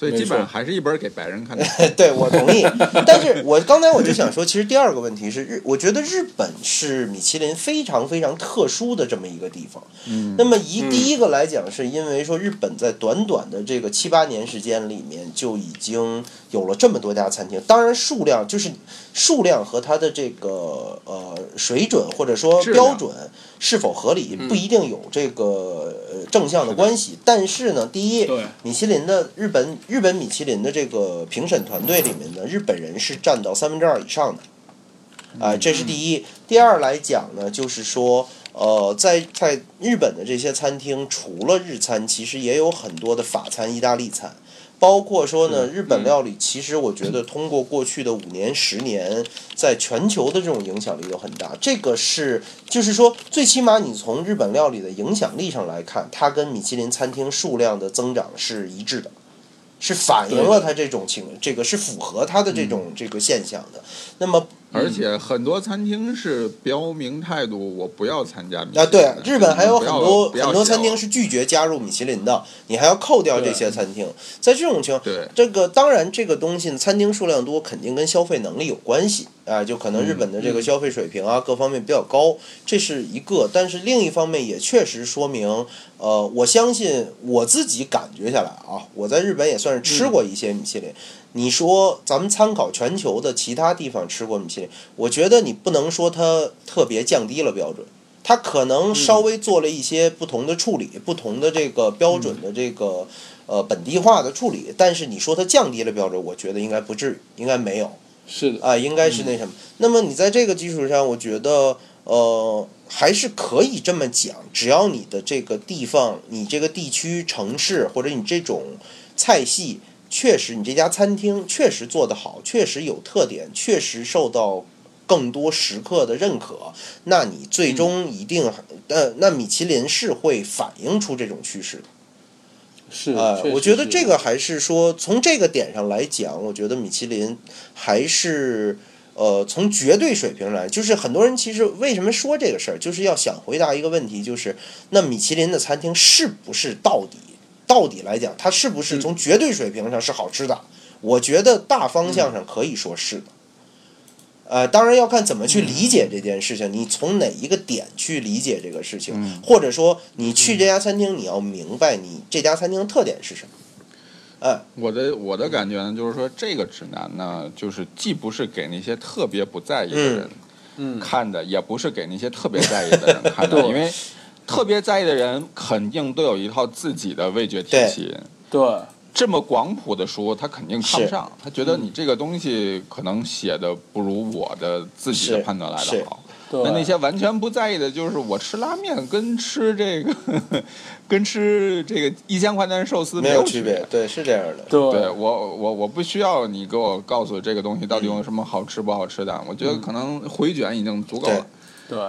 所以基本上还是一本给白人看的。对，我同意。但是我刚才我就想说，其实第二个问题是日，我觉得日本是米其林非常非常特殊的这么一个地方。嗯那么一嗯第一个来讲，是因为说日本在短短的这个七八年时间里面就已经有了这么多家餐厅，当然数量就是数量和它的这个呃水准或者说标准是否合理嗯不一定有这个呃正向的关系。但是呢，第一，米其林的日本日本米其林的这个评审团队里面呢，日本人是占到三分之二以上的，啊、这是第一。第二来讲呢，就是说，呃，在在日本的这些餐厅，除了日餐，其实也有很多的法餐、意大利餐。包括说呢，日本料理其实我觉得通过过去的五年、十年，在全球的这种影响力都很大。这个是，就是说，最起码你从日本料理的影响力上来看，它跟米其林餐厅数量的增长是一致的。是反映了他这种情，这个是符合他的这种这个现象的。那么而且很多餐厅是标明态度，我不要参加米其啊，对，日本还有很多很多餐厅是拒绝加入米其林的，你还要扣掉这些餐厅。在这种情况，对这个当然这个东西，餐厅数量多肯定跟消费能力有关系啊，就可能日本的这个消费水平啊、各方面比较高，这是一个。但是另一方面也确实说明，呃，我相信我自己感觉下来啊，我在日本也算是吃过一些米其林。你说咱们参考全球的其他地方吃过米其林，我觉得你不能说它特别降低了标准。它可能稍微做了一些不同的处理，不同的这个标准的这个呃本地化的处理，但是你说它降低了标准，我觉得应该不至于，应该没有是的，啊、应该是那什么。那么你在这个基础上，我觉得呃还是可以这么讲，只要你的这个地方、你这个地区、城市或者你这种菜系。确实，你这家餐厅确实做得好，确实有特点，确实受到更多食客的认可，那你最终一定，呃，那米其林是会反映出这种趋势的。是，呃确，实我觉得这个还是说，从这个点上来讲，我觉得米其林还是。呃，从绝对水平来，就是很多人其实为什么说这个事儿，就是要想回答一个问题，就是那米其林的餐厅是不是到底到底来讲，它是不是从绝对水平上是好吃的？我觉得大方向上可以说是的。呃，当然要看怎么去理解这件事情，你从哪一个点去理解这个事情，嗯或者说你去这家餐厅，你要明白你这家餐厅的特点是什么。呃，我的我的感觉呢，就是说这个指南呢，就是既不是给那些特别不在意的人嗯，看的，也不是给那些特别在意的人看的，因为特别在意的人肯定都有一套自己的味觉体系。对，这么广谱的书，他肯定看不上，他觉得你这个东西可能写的不如我的自己的判断来的好。对。那那些完全不在意的，就是我吃拉面跟吃这个，跟吃这个一千块钱寿司没有区别，对，是这样的。对。对，我我我不需要你给我告诉这个东西到底有什么好吃不好吃的，我觉得可能回卷已经足够了。对，对，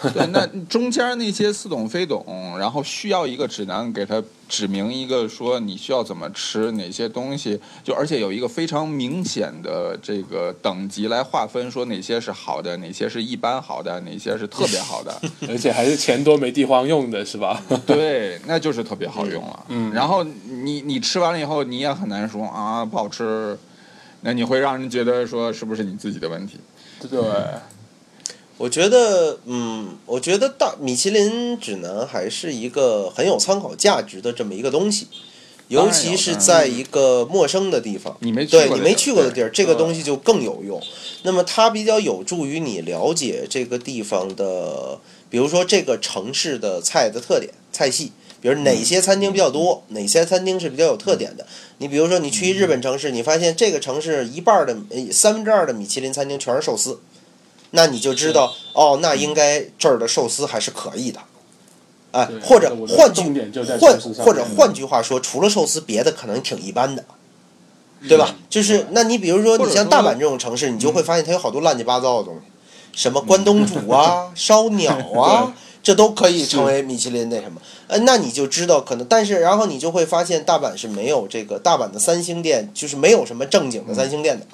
那中间那些似懂非懂，然后需要一个指南给他指明一个说你需要怎么吃哪些东西，就而且有一个非常明显的这个等级来划分，说哪些是好的，哪些是一般好的，哪些是特别好的。而且还是钱多没地方用的是吧？对，那就是特别好用了。嗯然后你你吃完了以后，你也很难说啊不好吃，那你会让人觉得说是不是你自己的问题？对，我觉得，嗯，我觉得大米其林指南还是一个很有参考价值的这么一个东西，尤其是在一个陌生的地方。你没对你没去过的地儿，这个东西就更有用。那么它比较有助于你了解这个地方的，比如说这个城市的菜的特点、菜系，比如哪些餐厅比较多，哪些餐厅是比较有特点的。你比如说你去日本城市，你发现这个城市一半儿的呃三分之二的米其林餐厅全是寿司，那你就知道哦，那应该这儿的寿司还是可以的。哎，或者换句换或者换句话说，除了寿司，别的可能挺一般的。对吧？就是那你比如说你像大阪这种城市，你就会发现它有好多乱七八糟的东西，什么关东煮啊、烧鸟啊，这都可以成为米其林那什么。呃，那你就知道可能，但是然后你就会发现大阪是没有这个大阪的三星店，就是没有什么正经的三星店的。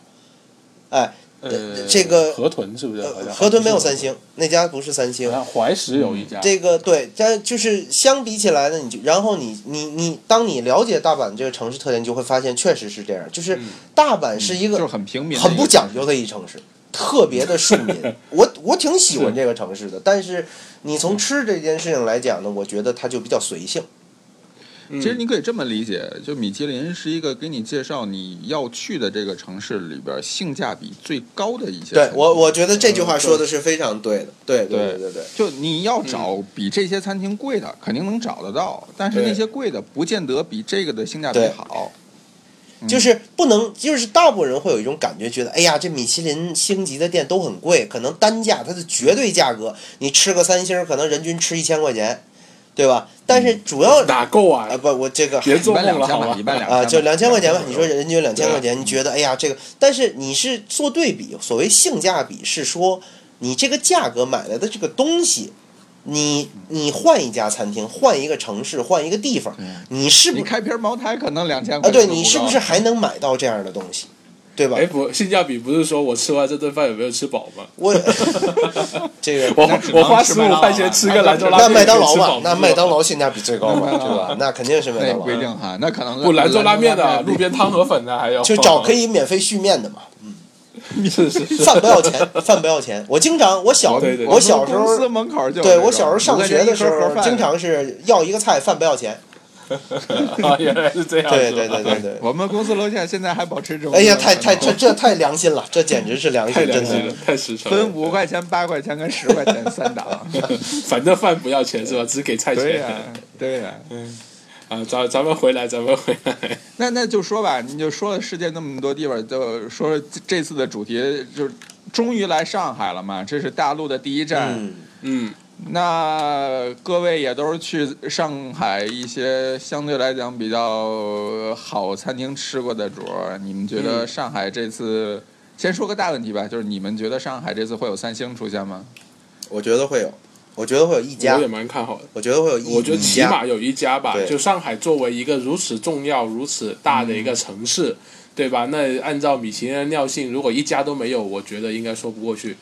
哎，呃，这个河豚是不是？好像呃河豚没有三星，那家不是三星怀石有一家。这个对，但就是相比起来呢，你就然后你你你，当你了解大阪这个城市特点，你就会发现确实是这样，就是嗯大阪是一就是个很平民很不讲究的一城市，特别的庶民。我我挺喜欢这个城市的，但是你从吃这件事情来讲呢，我觉得它就比较随性。嗯。其实你可以这么理解，就米其林是一个给你介绍你要去的这个城市里边性价比最高的一些。对我我觉得这句话说的是非常对的，对对对。对对对。就你要找比这些餐厅贵的，肯定能找得到，但是那些贵的不见得比这个的性价比好。嗯。就是不能，就是大部分人会有一种感觉，觉得哎呀，这米其林星级的店都很贵，可能单价它的绝对价格，你吃个三星，可能人均吃一千块钱，对吧？但是主要哪够啊啊？不，我这个别做梦了好吧，吗一？般两啊，就两千块钱吧。嗯你说人均两千块钱，你觉得哎呀这个？但是你是做对比，所谓性价比是说你这个价格买来的这个东西，你你换一家餐厅，换一个城市，换一个地方，你是不是开瓶茅台可能两千啊？块对都高你是不是还能买到这样的东西，对吧哎，？不，性价比不是说我吃完这顿饭有没有吃饱吗？我 这个我我花十五块钱吃个兰州拉面，那麦当劳嘛嘛，，那麦当劳性价比最高嘛，对吧？那肯定是麦当劳，不一定哈，那可能不兰州拉面的，比路边汤河粉的还要，就找可以免费续面的嘛，是是是，饭不要钱，饭不要钱。我经常，我小我小时候公司门口就对我小时候上学的时候，经常是要一个菜，饭不要钱。啊，原来是这样，对对对对 对。我们公司楼下现在还保持这种。哎呀，太太这这太良心了，这简直是良心，真的良心了。，太实诚分。五块钱、八块钱跟十块钱三档。反正饭不要钱是吧？只给菜钱对呀钱。，对呀。嗯啊，咱咱们回来，咱们回来。那那就说吧，你就说了世界那么多地方，就说这这次的主题就是终于来上海了嘛，这是大陆的第一站。嗯，嗯，那各位也都是去上海一些相对来讲比较好餐厅吃过的主儿，你们觉得嗯上海这次？先说个大问题吧，就是你们觉得上海这次会有三星出现吗？我觉得会有，我觉得会有一家我也，蛮看好的。我觉得会有一，我觉得起码有一家吧，就上海作为一个如此重要、如此大的一个城市，对吧？那按照米其林的尿性，如果一家都没有，我觉得应该说不过去。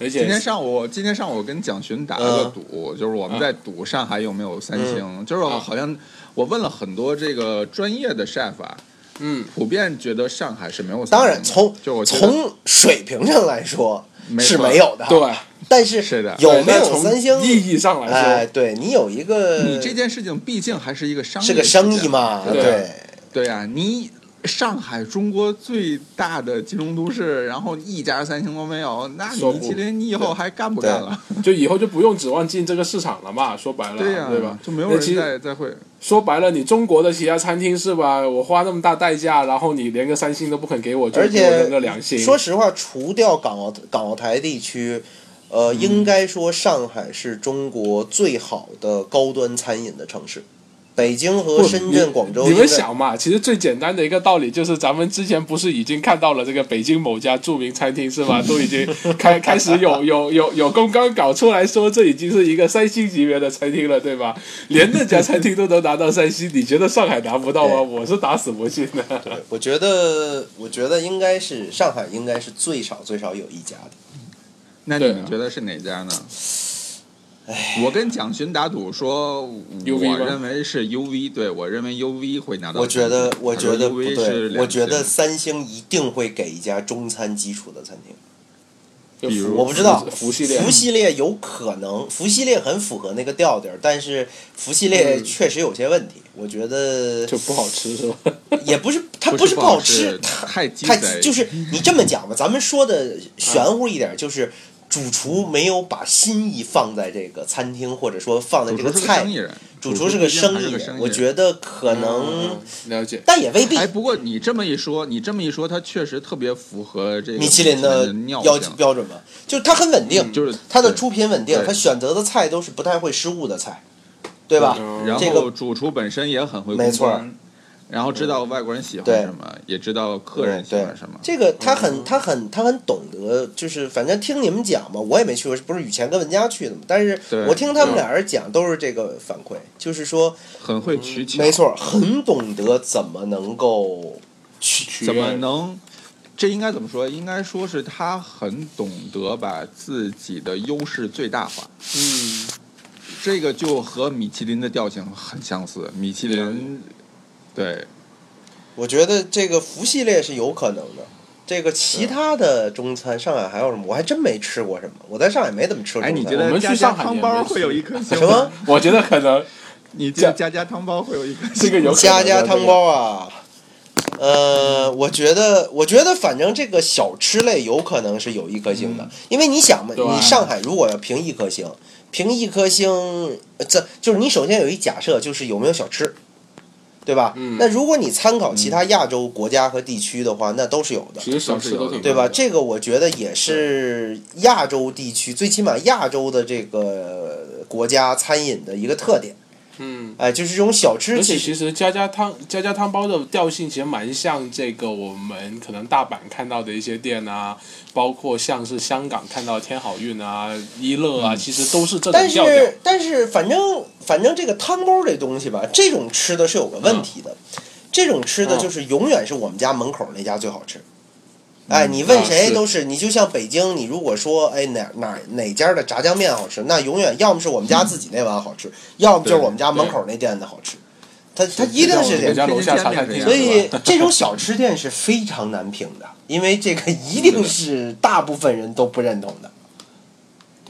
而且今天上午，今天上午我跟蒋勋打了个赌，就是我们在赌上海有没有三星，就是好像我问了很多这个专业的 chef 啊，嗯，普遍觉得上海是没有。当然，从就我从水平上来说没是没有的，对，但是是的有没有三星？意义上来说，哎，对你有一个，你这件事情毕竟还是一个商业，是个生意。嘛，对对。对呀、你上海中国最大的金融都市，然后一家三星都没有，那说不米其林你以后还干不干了？就以后就不用指望进这个市场了嘛。说白了，对呀、对吧？就没有人再再会。说白了，你中国的其他餐厅是吧？我花那么大代价，然后你连个三星都不肯给我，就而给我且扔个两星。说实话，除掉港澳港澳台地区，呃，嗯应该说上海是中国最好的高端餐饮的城市。北京和深圳、广州你们想嘛，其实最简单的一个道理就是，咱们之前不是已经看到了这个北京某家著名餐厅是吧？都已经开开始有有有有公告搞出来说，这已经是一个三星级别的餐厅了，对吧？连那家餐厅都能拿到三星，你觉得上海拿不到吗？我是打死不信的。我觉得，我觉得应该是上海应该是最少最少有一家的。那你觉得是哪家呢？我跟蒋勋打赌说，我认为是 UV，对我认为 UV 会拿到我觉得我觉得不对，我觉得三星一定会给一家中餐基础的餐厅。比如我不知道福系列，福系列有可能，福系列很符合那个调调，但是福系列嗯确实有些问题。我觉得就不好吃是吧？也不是，它不是不好吃太鸡太，就是你这么讲吧，咱们说的玄乎一点，就是主厨没有把心意放在这个餐厅，或者说放在这个菜主厨是个生意人，我觉得可能嗯，了解。但也未必。哎，不过你这么一说，你这么一说，它确实特别符合这个米其林的要求，标准嘛，就是它很稳定，就是它的出品稳定，对。它选择的菜都是不太会失误的菜，对吧？嗯然这个后主厨本身也很会没错然后知道外国人喜欢什么，也知道客人喜欢什么。这个他嗯很他很他很懂得，就是反正听你们讲嘛，我也没去过，不是雨前跟文佳去的嘛，但是我听他们俩人讲都是这个反馈，就是说很会取巧，没错，很懂得怎么能够去取怎么能？这应该怎么说？应该说是他很懂得把自己的优势最大化。嗯，这个就和米其林的调性很相似。米其林，对，我觉得这个福系列是有可能的。这个其他的中餐，上海还有什么？我还真没吃过什么。我在上海没怎么吃过哎。你觉得我们去家家上海汤包会有一颗星什么？我觉得可能你家家家汤包会有一颗星？这个有家家汤包啊？呃，我觉得，我觉得反正这个小吃类有可能是有一颗星的，因为你想嘛，你上海如果要评一颗星，评一颗星，呃这就是你首先有一假设，就是有没有小吃，对吧？嗯那如果你参考其他亚洲国家和地区的话，那都是有的。其实小吃都挺对吧？这个我觉得也是亚洲地区，最起码亚洲的这个国家餐饮的一个特点。嗯。哎，就是这种小吃，而且其实家家汤家家汤包的调性其实蛮像这个我们可能大阪看到的一些店啊，包括像是香港看到天好运啊、一乐啊，其实都是这种但调调。是但是反正反正这个汤包这东西吧，这种吃的是有个问题的，这种吃的就是永远是我们家门口那家最好吃。哎，你问谁都是，你就像北京，你如果说哎哪哪哪家的炸酱面好吃，那永远要么是我们家自己那碗好吃，要么就是我们家门口那店的好吃。它它一定是这样。我们家楼下茶餐厅，所以这种小吃店是非常难评的，因为这个一定是大部分人都不认同的。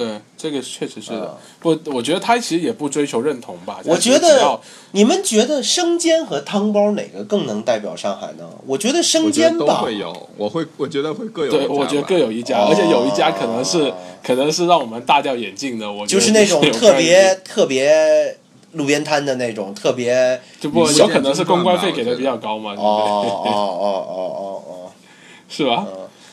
对这个确实是的啊。不，我觉得他其实也不追求认同吧。我觉得你们觉得生煎和汤包哪个更能代表上海呢？我觉得生煎吧都会有，我会，我觉得会各有一对，我觉得各有一家，哦而且有一家可能是可能是让我们大掉眼镜的。我觉得就是那种特别特别路边摊的那种，特别就不有可能是公关费给的比较高嘛，哦对不对？哦哦哦哦 是吧？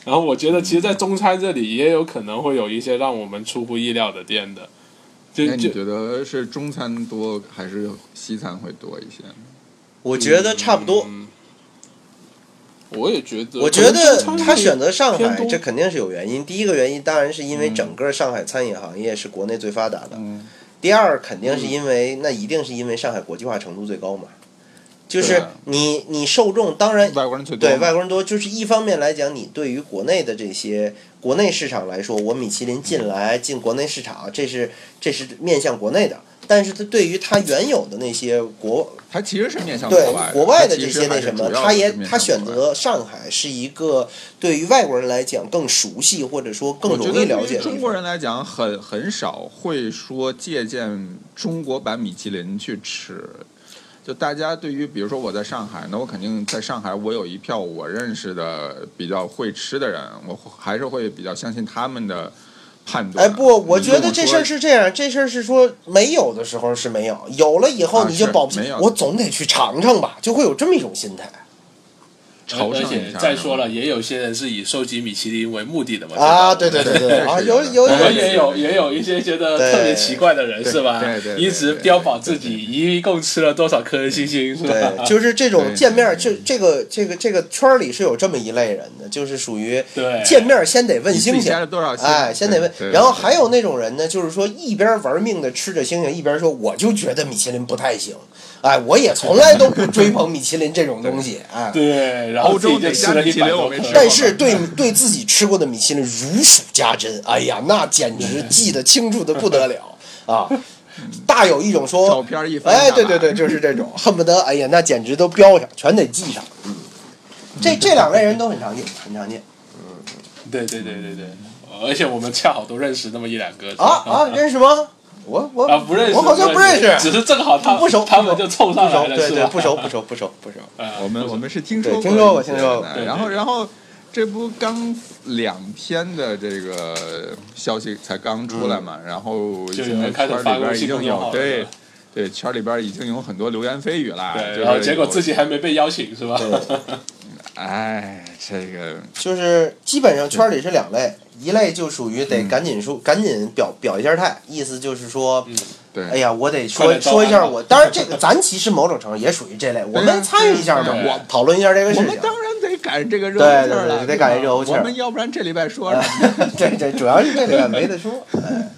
哦，然后我觉得，其实，在中餐这里也有可能会有一些让我们出乎意料的店的，就你觉得是中餐多还是西餐会多一些？我觉得差不多。嗯我也觉得，我觉得他选择上海，这肯定是有原因。第一个原因当然是因为嗯整个上海餐饮行业是国内最发达的。嗯，第二，肯定是因为那一定是因为上海国际化程度最高嘛。就是你你受众当然外国人最多，对外国人多，就是一方面来讲，你对于国内的这些国内市场来说，我米其林进来进国内市场，这是这是面向国内的。但是它对于它原有的那些国它其实是面向对国外国外的这些那什么，他也他选择上海是一个对于外国人来讲更熟悉或者说更容易了解的。中国人来讲，很很少会说借鉴中国版米其林去吃。就大家对于，比如说我在上海，那我肯定在上海，我有一票我认识的比较会吃的人，我还是会比较相信他们的判断。哎不，我觉得这事儿是这样，这事儿是说没有的时候是没有，有了以后啊你就保不齐我总得去尝尝吧，就会有这么一种心态朝而且圣一下再说了，也有些人是以收集米其林为目的的嘛。啊！对对对对对啊，有有我们有也有也有一些觉得特别奇怪的人是吧？对对对一直标榜自己一共吃了多少颗星星是吧？对，就是这种见面儿，就这个这个这个圈儿里是有这么一类人的，就是属于见面儿先得问星星加了，多少？哎，先得问然后还有那种人呢，就是说一边玩命的吃着星星，一边说我就觉得米其林不太行，哎，我也从来都不追捧米其林这种东西，哎。对，然后欧洲自己就吃了一百多但是对对自己吃过的米其林如数家珍，哎呀，那简直记得清楚的不得了啊！大有一种说照片一翻哎，对对对，就是这种，恨不得哎呀，那简直都标上，全得记上。嗯，这这两类人都很常见，很常见嗯对对对对对，而且我们恰好都认识那么一两个啊啊，认识吗？我我啊不认识，我好像不认识，只是正好他不熟，他们就凑上熟来了，对对，不熟不熟不熟不熟。呃我们我们是听对说听说过听说过然后然后这不刚两天的这个消息才刚出来嘛，然后现在圈里边已经有对对圈里边已经有很多流言蜚语啦，对，然后结果自己还没被邀请，是吧？哎这个就是基本上圈里是两类，一类就属于得赶紧说，赶紧表表一下态，意思就是说，对哎呀，我得说说一下我。当然，这个咱其实某种程度也属于这类，我们参与一下嘛，我讨论一下这个事情。我们当然得赶这个热对乎气儿了，对对得赶上热乎气儿我们要不然这礼拜说？对对，主要是这个没得说。哎，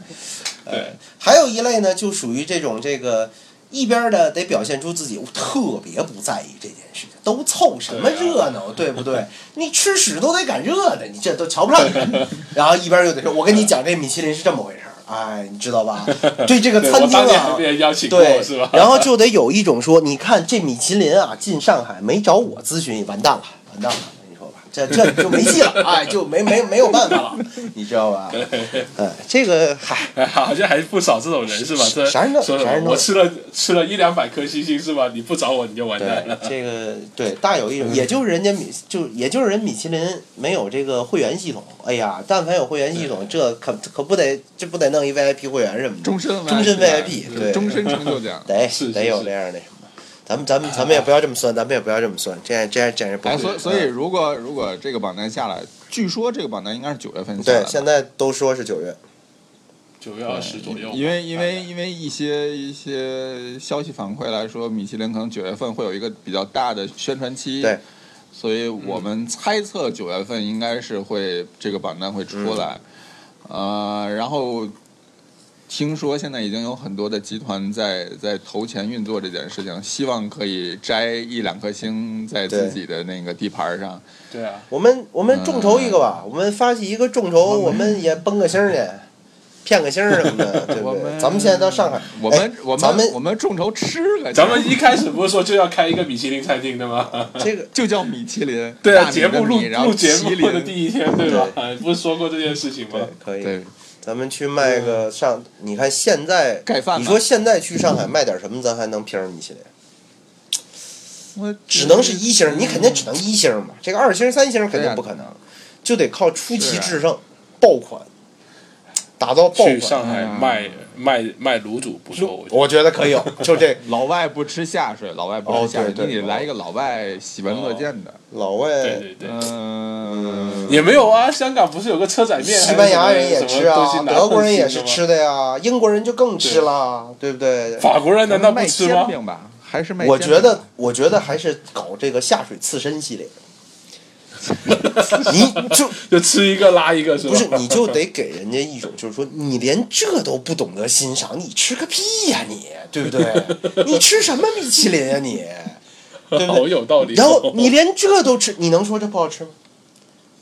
对，还有一类呢，就属于这种这个一边儿的得表现出自己特别不在意这件事情，都凑什么热闹，对不对？你吃屎都得赶热的，你这都瞧不上人。然后一边又得说，我跟你讲，这米其林是这么回事儿，哎，你知道吧？对这个餐厅啊对是吧？，然后就得有一种说，你看这米其林啊，进上海没找我咨询，完蛋了，完蛋了，这这就没戏了，哎，就没没没有办法了，你知道吧？嗯，这个嗨，哎，好像还不少这种人是吧？这啥人都说啥人都我吃了吃了一两百颗星星是吧？你不找我你就完蛋了。这个对大有一种，也就是人家米就也就是人米其林没有这个会员系统，哎呀，但凡有会员系统，这可可不得这不得弄一 VIP 会员什么的，终身终身 VIP 对终身成就奖。得是是得有是这样的什么。咱们咱们咱们也不要这么算，咱们也不要这么算，这样这样简直不哎，对。所以所以嗯如果如果这个榜单下来，据说这个榜单应该是九月份下来对，现在都说是九月。九月二十左右，因为因为因为一些一些消息反馈来说，米其林可能九月份会有一个比较大的宣传期，对，所以我们猜测九月份应该是会这个榜单会出来，嗯呃，然后听说现在已经有很多的集团在在投钱运作这件事情，希望可以摘一两颗星在自己的那个地盘上。对啊，我们我们众筹一个吧，我们发起一个众筹，我们也崩个星儿去，骗个星儿什么的，对不对？我们咱们现在到上海，我们、哎我们咱们我们众筹吃个，咱们一开始不是说就要开一个米其林餐厅的吗？这个 就叫米其林，对啊，大节目录录节目第一天，对吧？不是说过这件事情吗对？可以，对，咱们去卖个上，你看现在盖饭你说现在去上海卖点什么，咱还能拼上米其林？我只能是一星，你肯定只能一星嘛，这个二星、三星肯定不可能，就得靠出奇制胜，爆款，打造爆款。去上海嗯卖卖卖卤煮不错，我觉得。可以有，就这老外不吃下水，老外不哦吃下水，你得来一个老外喜闻乐见的。老外对对对，嗯，也没有啊，香港不是有个车仔面？西班牙人也吃啊，德国人也是吃的呀，英国人就更吃啦，对不对？法国人难道不吃吗？还是卖？我觉得，我觉得还是搞这个下水刺身系列。你就 就吃一个拉一个是吧？不是，你就得给人家一种，就是说，你连这都不懂得欣赏，你吃个屁呀、你，对不对？你吃什么米其林呀、你？对不？有道理。然后你连这都吃，你能说这不好吃吗？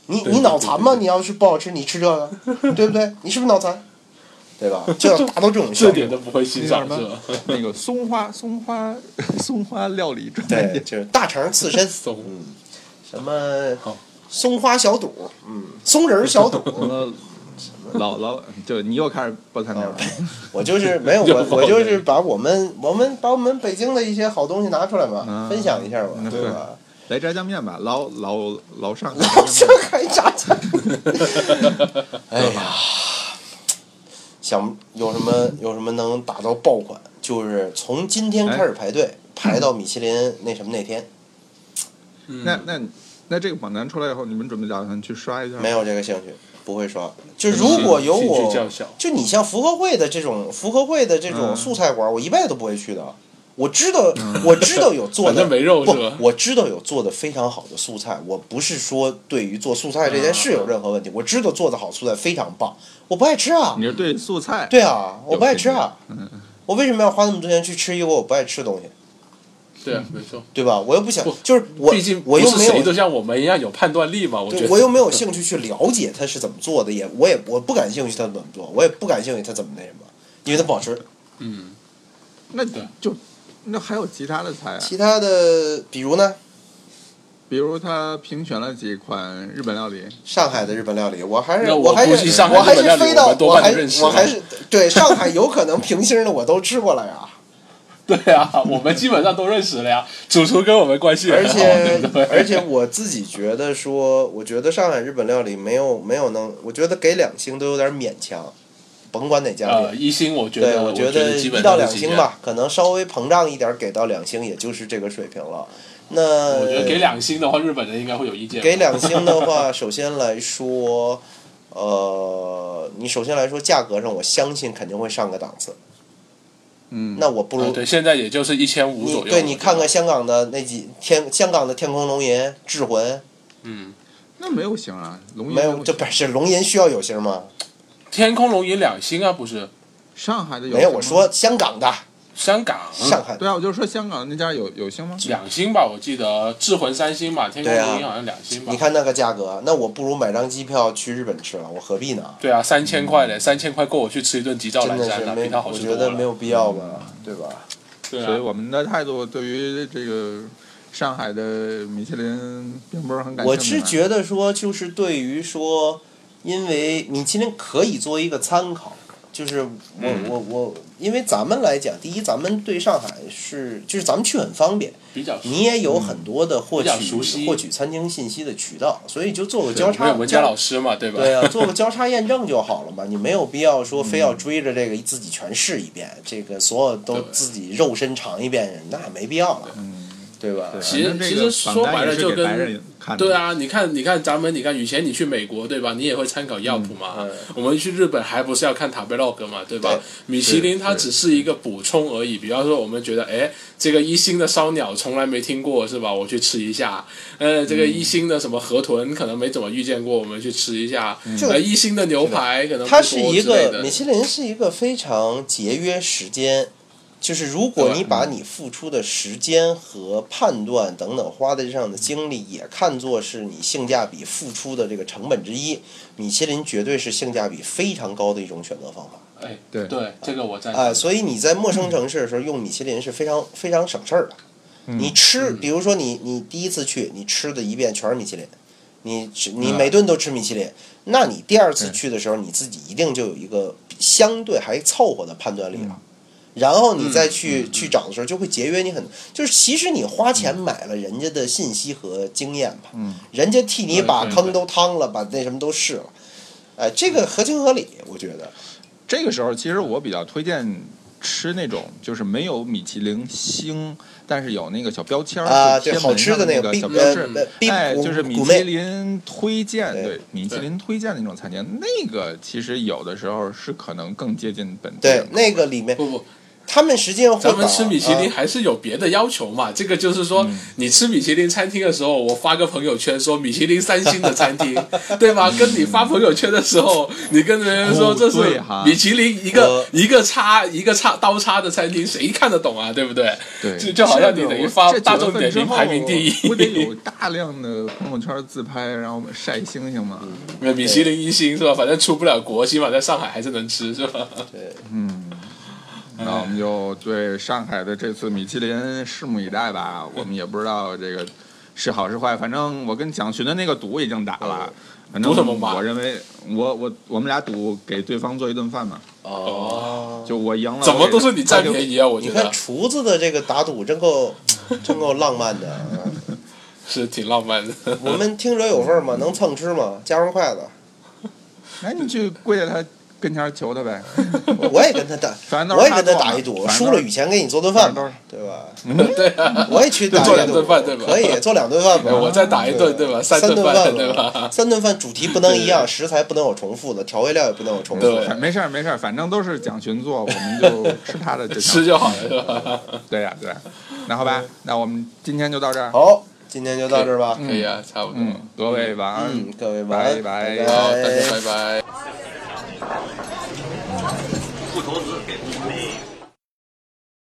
你你脑残吗？你要是不好吃，你吃这个，对不对？你是不是脑残？对吧？就要达到这种效果。这点都不会欣赏那叫是吧？那个松花松花松花料理专卖对，店，就是大肠刺身，松嗯，什么松花小肚，嗯，松仁儿小肚。老老就你又开始报餐点了。我就是没有 我，我就是把我们我们把我们北京的一些好东西拿出来嘛，嗯分享一下嘛，嗯对吧？来炸酱面吧，老老老上海老上海炸酱。哎呀，想有什么有什么能打到爆款？就是从今天开始排队，排到米其林那什么那天，那那那这个榜单出来以后，你们准备打算去刷一下？没有这个兴趣，不会刷。就如果有我，就你像福和会的这种福和会的这种嗯素菜馆，我一辈子都不会去的。我知道，我知道有做 的没肉不是吧，我知道有做的非常好的素菜。我不是说对于做素菜这件事有任何问题，我知道做的好素菜非常棒，我不爱吃啊你。是对素菜？对啊，我不爱吃啊。嗯我为什么要花那么多钱去吃一个我不爱吃的东西？对啊，没错。对吧？我又不想不，就是我毕竟我又没有不是谁都像我们一样有判断力嘛，我觉，得。我又没有兴趣去了解他是怎么做的，也我也我不感兴趣他怎么做，我也不感兴趣他怎么那什么，因为他不好吃。嗯，那就那还有其他的菜啊，其他的，比如呢，比如他评选了几款日本料理，上海的日本料理，我还是那我还是我还是飞到我还我还是对上海有可能平星的我都吃过了呀，对啊，我们基本上都认识了呀。主厨跟我们关系而很好，且对不对？而且我自己觉得说，我觉得上海日本料理没有没有能，我觉得给两星都有点勉强，甭管哪家店呃，。一星我觉对，得，我我觉得基本一到两是。星吧，可能稍微膨胀一点，给到两星，也就是这个水平了。那我觉得给两星的话，日本人应该会有意见吧。给两星的话，首先来说，呃，你首先来说价格上，我相信肯定会上个档次。嗯，那我不如、呃对，现在也就是一千五左右。对你看看香港的那几天，香港的天空龙吟、智魂，嗯，那没有星啊，龙吟没有，这不是龙吟需要有星吗？天空龙吟两星啊，不是。上海的有没有，我说香港的，香港上海对啊，我就说香港那家有有星吗？两星吧，我记得智魂三星吧，天空对啊龙吟好像两星吧。你看那个价格，那我不如买张机票去日本吃了，我何必呢？对啊，三千块嘞，三千块够我去吃一顿吉兆真蓝山了，的比它，好我吃多了。觉得没有必要吧，对吧？对啊，所以我们的态度对于这个上海的米其林并不是很感兴趣。我是觉得说，就是对于说，因为米其林可以作为一个参考，就是我、嗯。我我，因为咱们来讲，第一，咱们对上海是就是咱们去很方便，比较你也有很多的获取、获取餐厅信息的渠道，所以就做个交叉有文佳老师嘛，对吧？对啊，做个交叉验证就好了嘛，你没有必要说 非嗯要追着这个自己全试一遍，这个所有都自己肉身尝一遍，那没必要了，嗯，对吧？对其实其实说白了就跟对，啊，你看，你看，咱们，你看，以前你去美国，对吧？你也会参考药谱嘛。嗯我们去日本还不是要看塔贝洛格嘛，对吧？对米其林它只是一个补充而已。比方说，我们觉得，哎，这个一星的烧鸟从来没听过，是吧？我去吃一下。呃，这个一星的什么河豚可能没怎么遇见过，我们去吃一下。这个呃，一星的牛排可能它是一个米其林是一个非常节约时间，就是如果你把你付出的时间和判断等等花在这上的精力也看作是你性价比付出的这个成本之一，米其林绝对是性价比非常高的一种选择方法。哎，对对，这个我赞啊、成。所以你在陌生城市的时候用米其林是非常非常省事儿的。你吃，比如说你你第一次去，你吃的一遍全是米其林，你吃你嗯每顿都吃米其林，那你第二次去的时候，你自己一定就有一个相对还凑合的判断力了。然后你再去、去找的时候，就会节约你很，就是其实你花钱买了人家的信息和经验吧，嗯。人家替你把对对坑都趟了，把那什么都试了，哎，这个合情合理，我觉得。这个时候，其实我比较推荐吃那种就是没有米其林星，但是有那个小标签儿啊，对，好吃的那个必小标志。哎，古就是米其林推荐，对。对米其林推荐的那种餐厅，那个其实有的时候是可能更接近本地对那个里面不不，他们实际上会咱们吃米其林啊还是有别的要求嘛？这个就是说，你吃米其林餐厅的时候，我发个朋友圈说米其林三星的餐厅，对吧？跟你发朋友圈的时候，你跟别人说哦这是米其林一个呃一个叉一个叉刀叉的餐厅，谁看得懂啊？对不对？对，就就好像你等于发大众点评排名第一，不得有大量的朋友圈自拍，然后晒星星嘛？米其林一星是吧？反正出不了国，起码在上海还是能吃是吧？对，那我们就对上海的这次米其林拭目以待吧。我们也不知道这个是好是坏，反正我跟蒋勋的那个赌已经打了。反正赌什么嘛我认为我我我们俩赌给对方做一顿饭嘛，哦，就我赢了，怎么都是你占便宜啊？我你看厨子的这个打赌真够真够浪漫的。啊 是挺浪漫的。我们听者有份嘛，能蹭吃嘛？加上筷子，那，哎，你去跪在他跟前求他呗。我也跟他打，反正都我也跟他打一赌，输了雨前给你做顿饭对吧？对啊，我也去打一赌顿饭对吧可以做两顿饭吧。我再打一顿对吧？三顿饭对吧？三顿饭主题不能一样，食材不能有重复的，调味料也不能有重复对的。没事儿没事儿，反正都是蒋勋做，我们就吃他的就行。吃就好了是吧？对呀、对。那好吧，那我们今天就到这儿。好，今天就到这儿吧。可以啊，差不多。嗯，各位晚安。嗯，各位晚安，拜拜大家拜拜。不投资